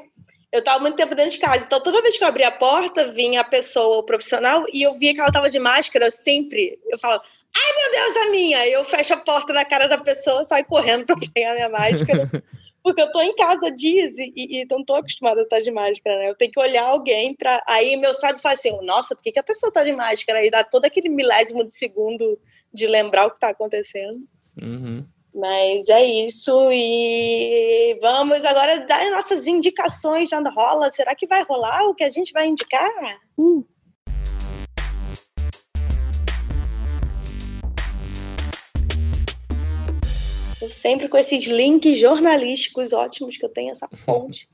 Eu tava muito tempo dentro de casa, então toda vez que eu abria a porta, vinha a pessoa, o profissional, e eu via que ela tava de máscara, sempre, eu falava, Ai, meu Deus, a minha! Eu fecho a porta na cara da pessoa, saio correndo para pegar minha máscara. Porque eu tô em casa dias e, e, e não tô acostumada a estar de máscara, né? Eu tenho que olhar alguém para Aí meu sábio faz assim: nossa, por que, que a pessoa tá de máscara? Aí dá todo aquele milésimo de segundo de lembrar o que tá acontecendo. Uhum. Mas é isso. E vamos agora dar nossas indicações. Já rola? Será que vai rolar o que a gente vai indicar? Hum. Eu sempre com esses links jornalísticos ótimos que eu tenho, essa fonte.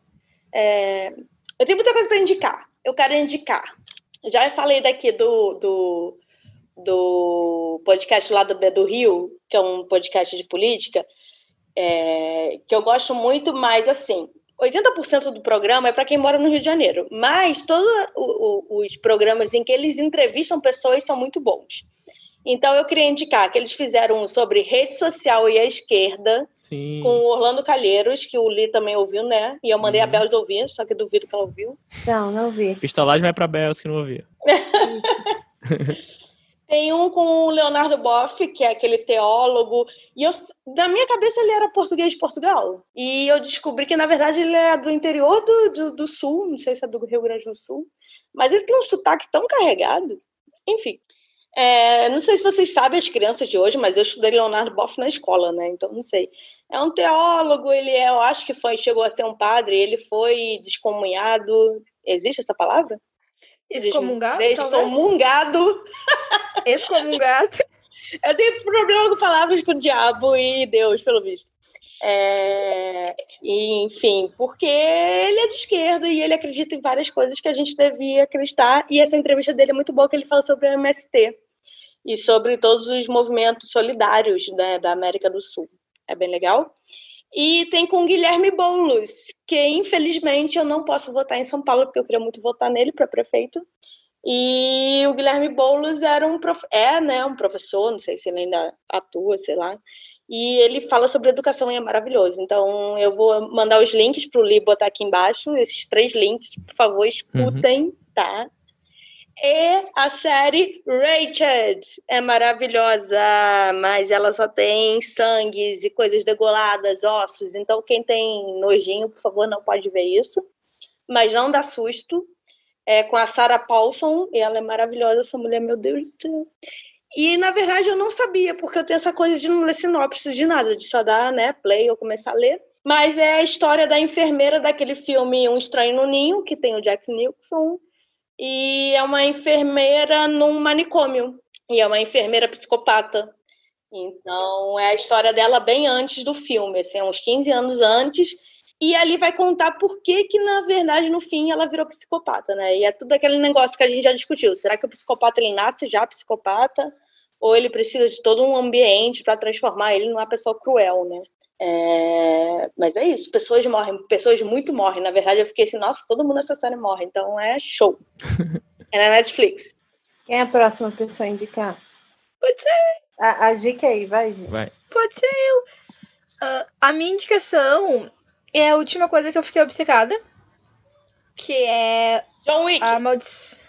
É, eu tenho muita coisa para indicar. Eu quero indicar. Já falei daqui do, do, do podcast lá do, do Rio, que é um podcast de política, é, que eu gosto muito, mas assim, 80% do programa é para quem mora no Rio de Janeiro, mas todos os programas em que eles entrevistam pessoas são muito bons. Então eu queria indicar que eles fizeram um sobre rede social e a esquerda, Sim. com o Orlando Calheiros, que o Li também ouviu, né? E eu mandei Uhum. a Belos ouvir, só que duvido que ela ouviu. Não, não vi. Pistolagem vai pra Bels, que não ouviu. Tem um com o Leonardo Boff, que é aquele teólogo, e eu, na minha cabeça ele era português de Portugal. E eu descobri que, na verdade, ele é do interior do, do, do sul, não sei se é do Rio Grande do Sul, mas ele tem um sotaque tão carregado. Enfim. É, não sei se vocês sabem, as crianças de hoje, mas eu estudei Leonardo Boff na escola, né? Então não sei. É um teólogo, ele é, eu acho que foi, chegou a ser um padre, ele foi descomunhado. Existe essa palavra? Excomungado, talvez? Descomungado. Excomungado. Eu tenho problema com palavras com o diabo e Deus, pelo visto. É, enfim, porque ele é de esquerda e ele acredita em várias coisas que a gente devia acreditar. E essa entrevista dele é muito boa, que ele fala sobre o MST e sobre todos os movimentos solidários né, da América do Sul. É bem legal. E tem com o Guilherme Boulos, que infelizmente eu não posso votar em São Paulo, porque eu queria muito votar nele para prefeito. E o Guilherme Boulos era um prof... é, né, um professor, não sei se ele ainda atua, sei lá. E ele fala sobre educação e é maravilhoso. Então eu vou mandar os links para o Li botar aqui embaixo, esses três links, por favor, escutem, tá? E a série Rachel é maravilhosa, mas ela só tem sangues e coisas degoladas, ossos. Então, quem tem nojinho, por favor, não pode ver isso. Mas não dá susto. É com a Sarah Paulson, e ela é maravilhosa, essa mulher, meu Deus do céu. E, na verdade, eu não sabia, porque eu tenho essa coisa de não ler sinopse de nada, de só dar né, play ou começar a ler. Mas é a história da enfermeira daquele filme Um Estranho no Ninho, que tem o Jack Nicholson, e é uma enfermeira num manicômio, e é uma enfermeira psicopata. Então, é a história dela bem antes do filme, assim, uns 15 anos antes, e ali vai contar por que que, na verdade, no fim, ela virou psicopata, né? E é tudo aquele negócio que a gente já discutiu. Será que o psicopata, ele nasce já psicopata? Ou ele precisa de todo um ambiente para transformar ele numa pessoa cruel, né? É... Mas é isso, pessoas morrem, pessoas muito morrem. Na verdade, eu fiquei assim, nossa, todo mundo nessa série morre, então é show. é na Netflix. Quem é a próxima pessoa a indicar? Pode ser, A, a dica aí, vai, Gi. Vai. pode ser eu. Ah, a minha indicação é a última coisa que eu fiquei obcecada. Que é John Wick. a maldição.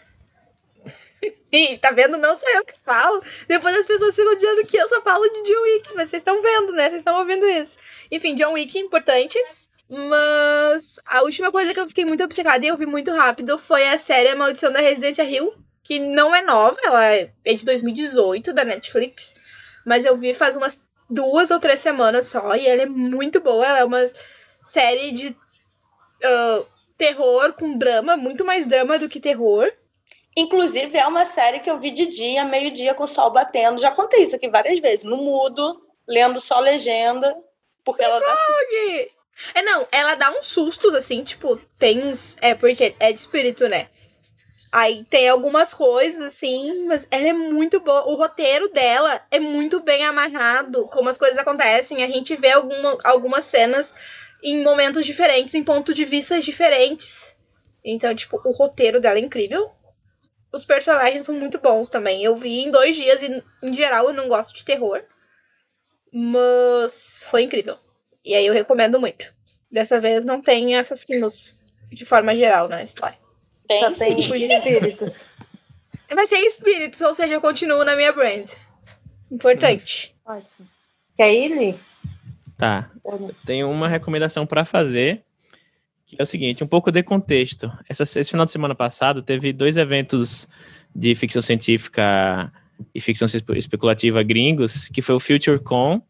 Ih, tá vendo? Não sou eu que falo. Depois as pessoas ficam dizendo que eu só falo de John Wick. Mas vocês estão vendo, né? Vocês estão ouvindo isso. Enfim, John Wick, importante. Mas a última coisa que eu fiquei muito obcecada e eu vi muito rápido foi a série A Maldição da Residência Hill. Que não é nova, ela é de 2018, da Netflix. Mas eu vi faz umas duas ou três semanas só. E ela é muito boa. Ela é uma série de ah, terror com drama. Muito mais drama do que terror. Inclusive, é uma série que eu vi de dia, meio-dia, com o sol batendo. Já contei isso aqui várias vezes. No mudo, lendo só legenda. Porque ela dá! É, não, ela dá uns sustos, assim, tipo, tem uns. É, porque é de espírito, né? Aí tem algumas coisas, assim, mas ela é muito boa. O roteiro dela é muito bem amarrado, como as coisas acontecem. A gente vê alguma, algumas cenas em momentos diferentes, em pontos de vista diferentes. Então, tipo, o roteiro dela é incrível. Os personagens são muito bons também. Eu vi em dois dias e, em geral, eu não gosto de terror. Mas foi incrível. E aí eu recomendo muito. Dessa vez não tem assassinos de forma geral na história. Tem, Só tem espíritos. Mas tem espíritos, ou seja, eu continuo na minha brand. Importante. Ótimo. Quer ir, Li? Tá. Tenho uma recomendação para fazer, que é o seguinte, um pouco de contexto. Essa, esse final de semana passado teve dois eventos de ficção científica e ficção espe- especulativa gringos, que foi o FutureCon,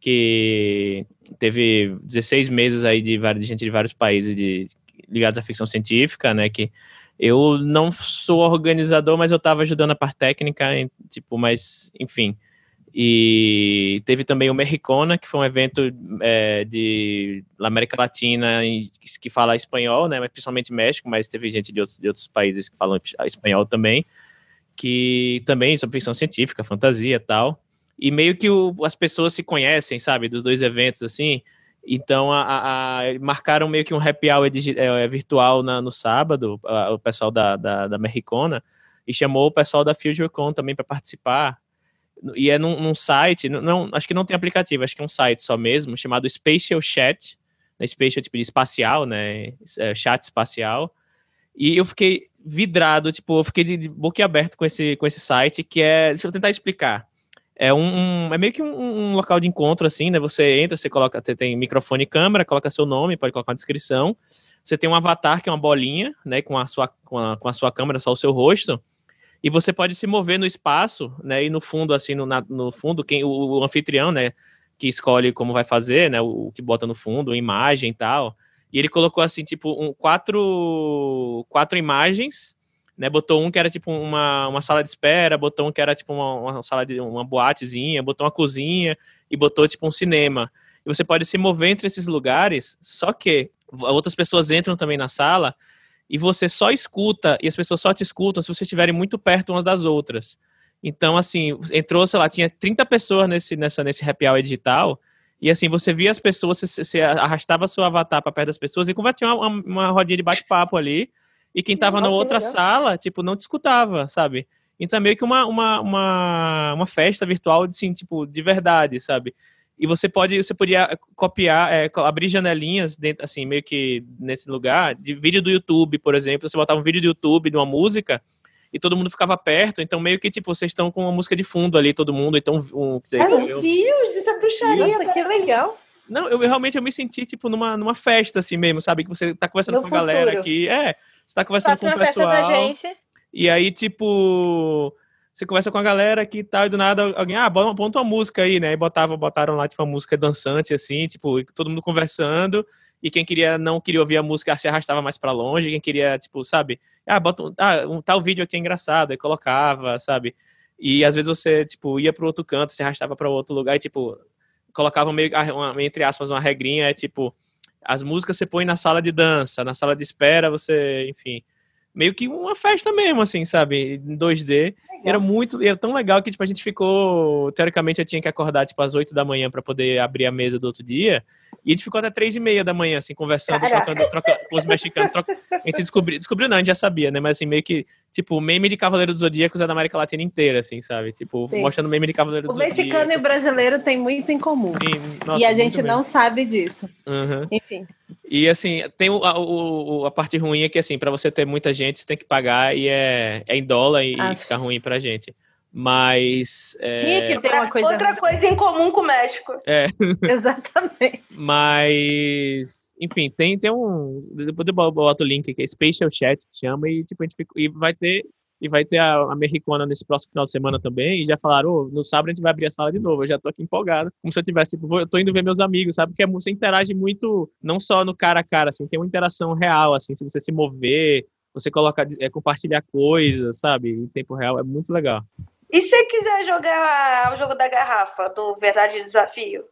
que teve 16 meses aí de, de gente de vários países de, ligados à ficção científica, né, que eu não sou organizador, mas eu estava ajudando a parte técnica, tipo, mas, enfim. E teve também o Merricona, que foi um evento é, de América Latina que fala espanhol, né, mas principalmente México, mas teve gente de outros, de outros países que falam espanhol também, que também sobre ficção científica, fantasia tal. E meio que o- as pessoas se conhecem, sabe, dos dois eventos, assim. Então, a, a, marcaram meio que um happy hour é, virtual na, no sábado, a, o pessoal da, da, da Merricona, e chamou o pessoal da FutureCon também para participar. E é num, num site, não, acho que não tem aplicativo, acho que é um site só mesmo, chamado Spatial Chat, né, Spatial tipo de espacial, né, é, chat espacial. E eu fiquei vidrado, tipo, eu fiquei de, de boca aberta com esse, com esse site, que é, deixa eu tentar explicar é um, um, é meio que um, um, local de encontro assim, né? Você entra, você coloca, você tem microfone e câmera, coloca seu nome, pode colocar uma descrição. Você tem um avatar que é uma bolinha, né? Com a sua com a, com a sua câmera, só o seu rosto. E você pode se mover no espaço, né? E no fundo assim, no, na, no fundo quem o, o, anfitrião, né? Que escolhe como vai fazer, né? O, o que bota no fundo, imagem e tal. E ele colocou assim tipo um, quatro quatro imagens né? Botou um que era tipo uma, uma sala de espera, botou um que era tipo uma, uma sala de uma boatezinha, botou uma cozinha e botou tipo um cinema. E você pode se mover entre esses lugares, só que outras pessoas entram também na sala e você só escuta e as pessoas só te escutam se vocês estiverem muito perto umas das outras. Então, assim, entrou, sei lá, tinha 30 pessoas nesse, nessa, nesse happy hour digital, e assim, você via as pessoas, você, você arrastava seu avatar para perto das pessoas e convertia uma, uma rodinha de bate-papo ali, e quem tava na outra legal. sala, tipo, não te escutava, sabe? Então é meio que uma, uma, uma, uma festa virtual, assim, tipo, de verdade, sabe? E você pode, você podia copiar, é, abrir janelinhas dentro, assim, meio que nesse lugar, de vídeo do YouTube, por exemplo. Você botava um vídeo do YouTube de uma música e todo mundo ficava perto. Então, meio que, tipo, vocês estão com uma música de fundo ali, todo mundo. Então, um, dizer, Ai, meu Deus, isso é bruxaria, Nossa, que legal. Não, eu realmente eu me senti, tipo, numa, numa festa, assim mesmo, sabe? Que você tá conversando no com a galera aqui. É, você tá conversando Faça com o pessoal. Festa da gente. E aí, tipo, você conversa com a galera aqui e tal, e do nada alguém, ah, bota uma música aí, né? E botava, botaram lá, tipo, uma música dançante, assim, tipo, todo mundo conversando, e quem queria, não queria ouvir a música, se arrastava mais para longe, quem queria, tipo, sabe, ah, bota um, ah, um tal vídeo aqui é engraçado, aí colocava, sabe? E às vezes você, tipo, ia pro outro canto, se arrastava para outro lugar e, tipo, colocava meio, uma, entre aspas, uma regrinha, é tipo, as músicas você põe na sala de dança, na sala de espera você, enfim, meio que uma festa mesmo, assim, sabe? Em 2D. Era muito, era tão legal que, tipo, a gente ficou, teoricamente eu tinha que acordar, tipo, às 8 da manhã para poder abrir a mesa do outro dia, e a gente ficou até 3 e meia da manhã, assim, conversando, trocando, trocando com os mexicanos, troca... a gente descobriu, descobriu não, a gente já sabia, né, mas assim, meio que, tipo, meme de Cavaleiro dos Zodíacos é da América Latina inteira, assim, sabe? Tipo, Sim. mostrando meme de Cavaleiro dos Zodíacos. O mexicano e o brasileiro tem muito em comum. Sim, nossa, e a gente não sabe disso. Uhum. Enfim. E assim, tem o, a, a parte ruim é que assim, para você ter muita gente, você tem que pagar e é, é em dólar e, e fica ruim pra gente. Mas. É... Tinha que ter uma coisa. Outra coisa em comum com o México. É. Exatamente. Mas. Enfim, tem, tem um. Depois eu boto o link aqui, é Spatial Chat que chama, e tipo, a gente fica, e vai ter e vai ter a Americana nesse próximo final de semana também. E já falaram, oh, no sábado a gente vai abrir a sala de novo. Eu já tô aqui empolgado. Como se eu tivesse, tipo, eu tô indo ver meus amigos, sabe? Porque você interage muito, não só no cara a cara, assim, tem uma interação real, assim, se você se mover, você coloca, é, compartilhar coisas, sabe? Em tempo real, é muito legal. E se quiser jogar o jogo da garrafa, do Verdade e Desafio?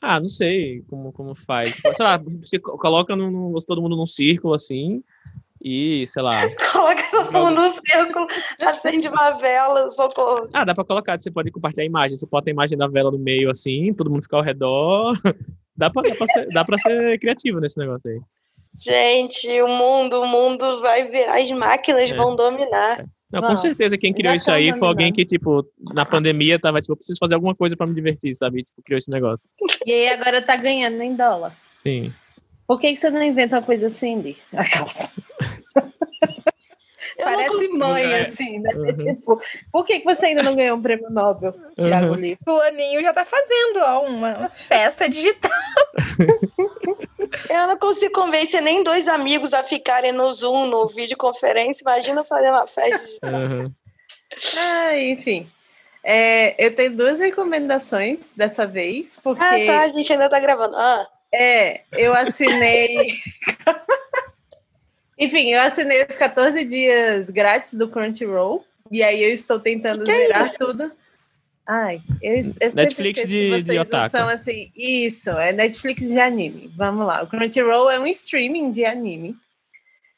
Ah, não sei como, como faz. Sei lá, você coloca todo mundo num círculo, assim, e, sei lá. Coloca todo mundo no círculo, acende uma vela, socorro. Ah, dá pra colocar, você pode compartilhar a imagem. Você bota a imagem da vela no meio assim, todo mundo fica ao redor. Dá pra, dá pra, ser, dá pra ser criativo nesse negócio aí. Gente, o mundo, o mundo vai virar, as máquinas é. vão dominar. É. Não, com certeza quem criou isso aí foi alguém que, tipo, na pandemia tava, tipo, eu preciso fazer alguma coisa pra me divertir, sabe? Tipo, criou esse negócio. E aí agora tá ganhando em dólar. Sim. Por que, que você não inventa uma coisa assim, Lee? Parece mãe, é. assim, né? Uhum. Tipo, por que, que você ainda não ganhou um prêmio Nobel, uhum. Thiago Lee? O Aninho já tá fazendo ó, uma festa digital. Eu não consigo convencer nem dois amigos a ficarem no Zoom, no videoconferência. Imagina fazer uma festa digital. Uhum. Ah, enfim. É, eu tenho duas recomendações dessa vez, porque... Ah, tá, a gente ainda tá gravando. Ah. É, eu assinei. Enfim, eu assinei os 14 dias grátis do Crunchyroll. E aí eu estou tentando que zerar é tudo. Ai, eu, eu Netflix de, de otaku. São assim, isso, é Netflix de anime. Vamos lá. O Crunchyroll é um streaming de anime.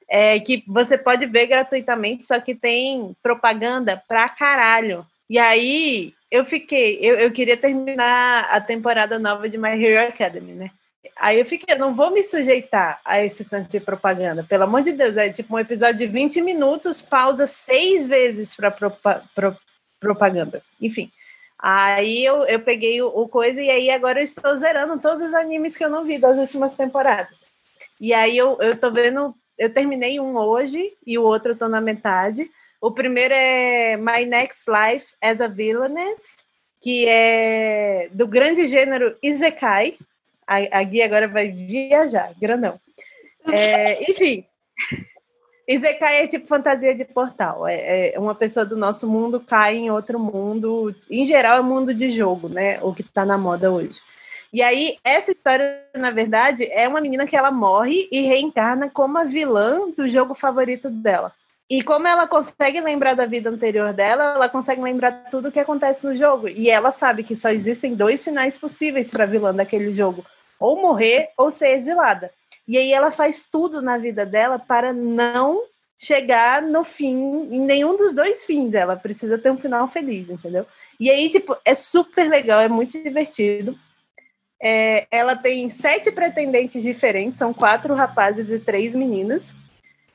É, que você pode ver gratuitamente, só que tem propaganda pra caralho. E aí eu fiquei, eu, eu queria terminar a temporada nova de My Hero Academy, né? Aí eu fiquei, não vou me sujeitar a esse tanto de propaganda. Pelo amor de Deus, é tipo um episódio de 20 minutos, pausa seis vezes para pro, propaganda. Enfim. Aí eu, eu peguei o, o, coisa e aí agora eu estou zerando todos os animes que eu não vi das últimas temporadas. E aí eu, eu tô vendo, eu terminei um hoje e o outro eu tô na metade. O primeiro é My Next Life as a Villainess, que é do grande gênero Isekai. A, a Gui agora vai viajar, grandão. É, enfim, Isekai é tipo fantasia de portal. É, é, uma pessoa do nosso mundo cai em outro mundo. Em geral, é mundo de jogo, né? O que está na moda hoje. E aí, essa história, na verdade, é uma menina que ela morre e reencarna como a vilã do jogo favorito dela. E como ela consegue lembrar da vida anterior dela, ela consegue lembrar tudo o que acontece no jogo. E ela sabe que só existem dois finais possíveis para a vilã daquele jogo: ou morrer ou ser exilada. E aí ela faz tudo na vida dela para não chegar no fim, em nenhum dos dois fins. Ela precisa ter um final feliz, entendeu? E aí, tipo, é super legal, é muito divertido. É, ela tem sete pretendentes diferentes, são quatro rapazes e três meninas.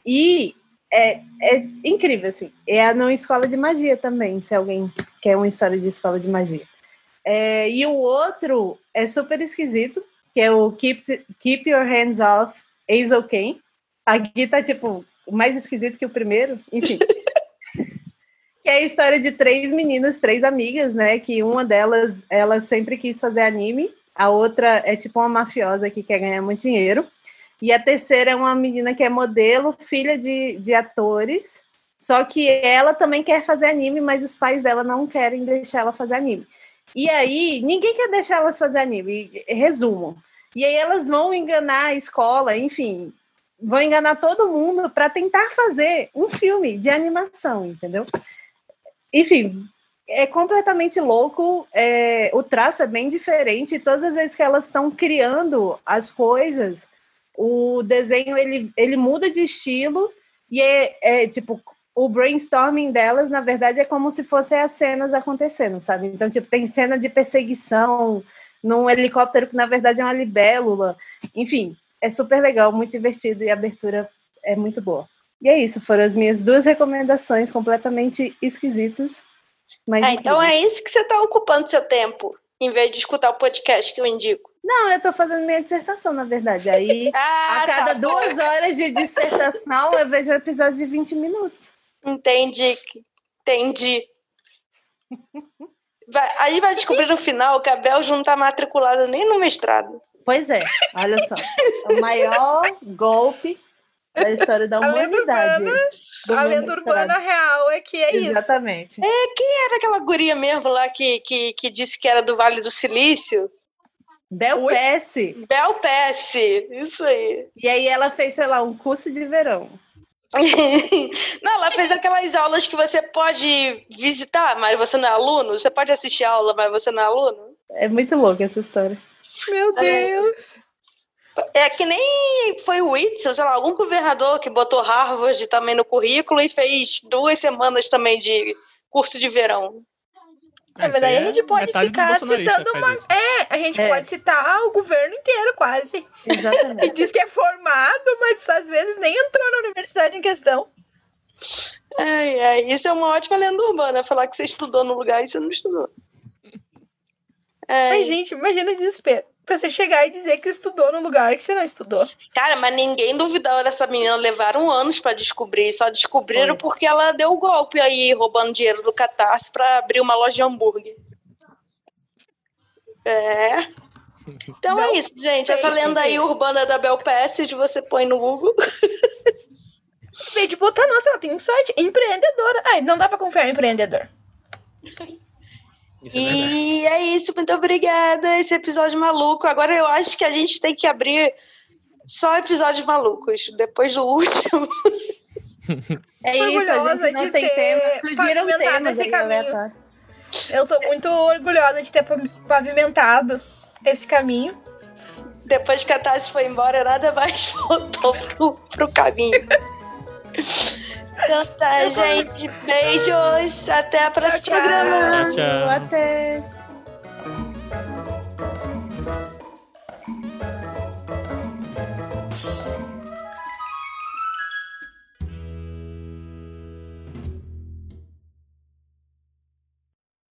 E é, é incrível, assim. É numa escola de magia também, se alguém quer uma história de escola de magia. É, e o outro é super esquisito, que é o Keep, Keep Your Hands Off Hazel Kane. Aqui tá, tipo, mais esquisito que o primeiro, enfim. que é a história de três meninas, três amigas, né? Que uma delas, ela sempre quis fazer anime, a outra é tipo uma mafiosa que quer ganhar muito dinheiro. E a terceira é uma menina que é modelo, filha de, de atores, só que ela também quer fazer anime, mas os pais dela não querem deixar ela fazer anime. E aí, ninguém quer deixar elas fazer anime, resumo. E aí elas vão enganar a escola, enfim, vão enganar todo mundo para tentar fazer um filme de animação, entendeu? Enfim, é completamente louco. É, o traço é bem diferente. Todas as vezes que elas estão criando as coisas, o desenho ele, ele muda de estilo e é, é, tipo o brainstorming delas na verdade é como se fossem as cenas acontecendo sabe? Então tipo tem cena de perseguição num helicóptero que na verdade é uma libélula. Enfim é super legal muito divertido e a abertura é muito boa. E é isso foram as minhas duas recomendações completamente esquisitas mas ah, então é isso que você está ocupando seu tempo em vez de escutar o podcast que eu indico. Não, eu estou fazendo minha dissertação, na verdade. Aí, ah, a cada tá. duas horas de dissertação, eu vejo um episódio de 20 minutos. Entendi. Entendi. Vai, aí vai descobrir no final que a Belge não está matriculada nem no mestrado. Pois é, olha só. o maior golpe da história da humanidade. a lenda urbana real é que é Exatamente. isso. Exatamente. É, quem era aquela guria mesmo lá que, que, que disse que era do Vale do Silício? Bel Pesce. Bel Pesce, isso aí. E aí ela fez, sei lá, um curso de verão. não, ela fez aquelas aulas que você pode visitar, mas você não é aluno. Você pode assistir a aula, mas você não é aluno. É muito louca essa história. Meu Deus! É, é que nem foi o Whitson, sei lá, algum governador que botou Harvard também no currículo e fez duas semanas também de curso de verão. Na verdade, a gente pode ficar citando uma. É, a gente é. pode citar o governo inteiro, quase. Exatamente. e diz que é formado, mas às vezes nem entrou na universidade em questão. É, é, isso é uma ótima lenda urbana, falar que você estudou no lugar e você não estudou. É. Mas, gente, imagina o desespero pra você chegar e dizer que estudou no lugar que você não estudou. Cara, mas ninguém duvidou dessa menina. Levaram anos para descobrir. Só descobriram Foi. porque ela deu o golpe aí, roubando dinheiro do Catarse para abrir uma loja de hambúrguer. É. Então é isso, gente. Essa lenda aí urbana da Bel Passage você põe no Google. Vê de botar, nossa, ela tem um site empreendedora. Ai, não dá pra confiar em empreendedor. Isso é e é isso, muito obrigada. Esse episódio maluco. Agora eu acho que a gente tem que abrir só episódios malucos, depois do último. É isso, a gente não tem tema. Surgiram temas esse caminho. Eu tô muito orgulhosa de ter pavimentado esse caminho. Depois que a Tassi foi embora, nada mais voltou pro, pro caminho. Então tá, gente. Beijos. Até a próxima tchau, tchau. programa. Tchau, tchau. Até.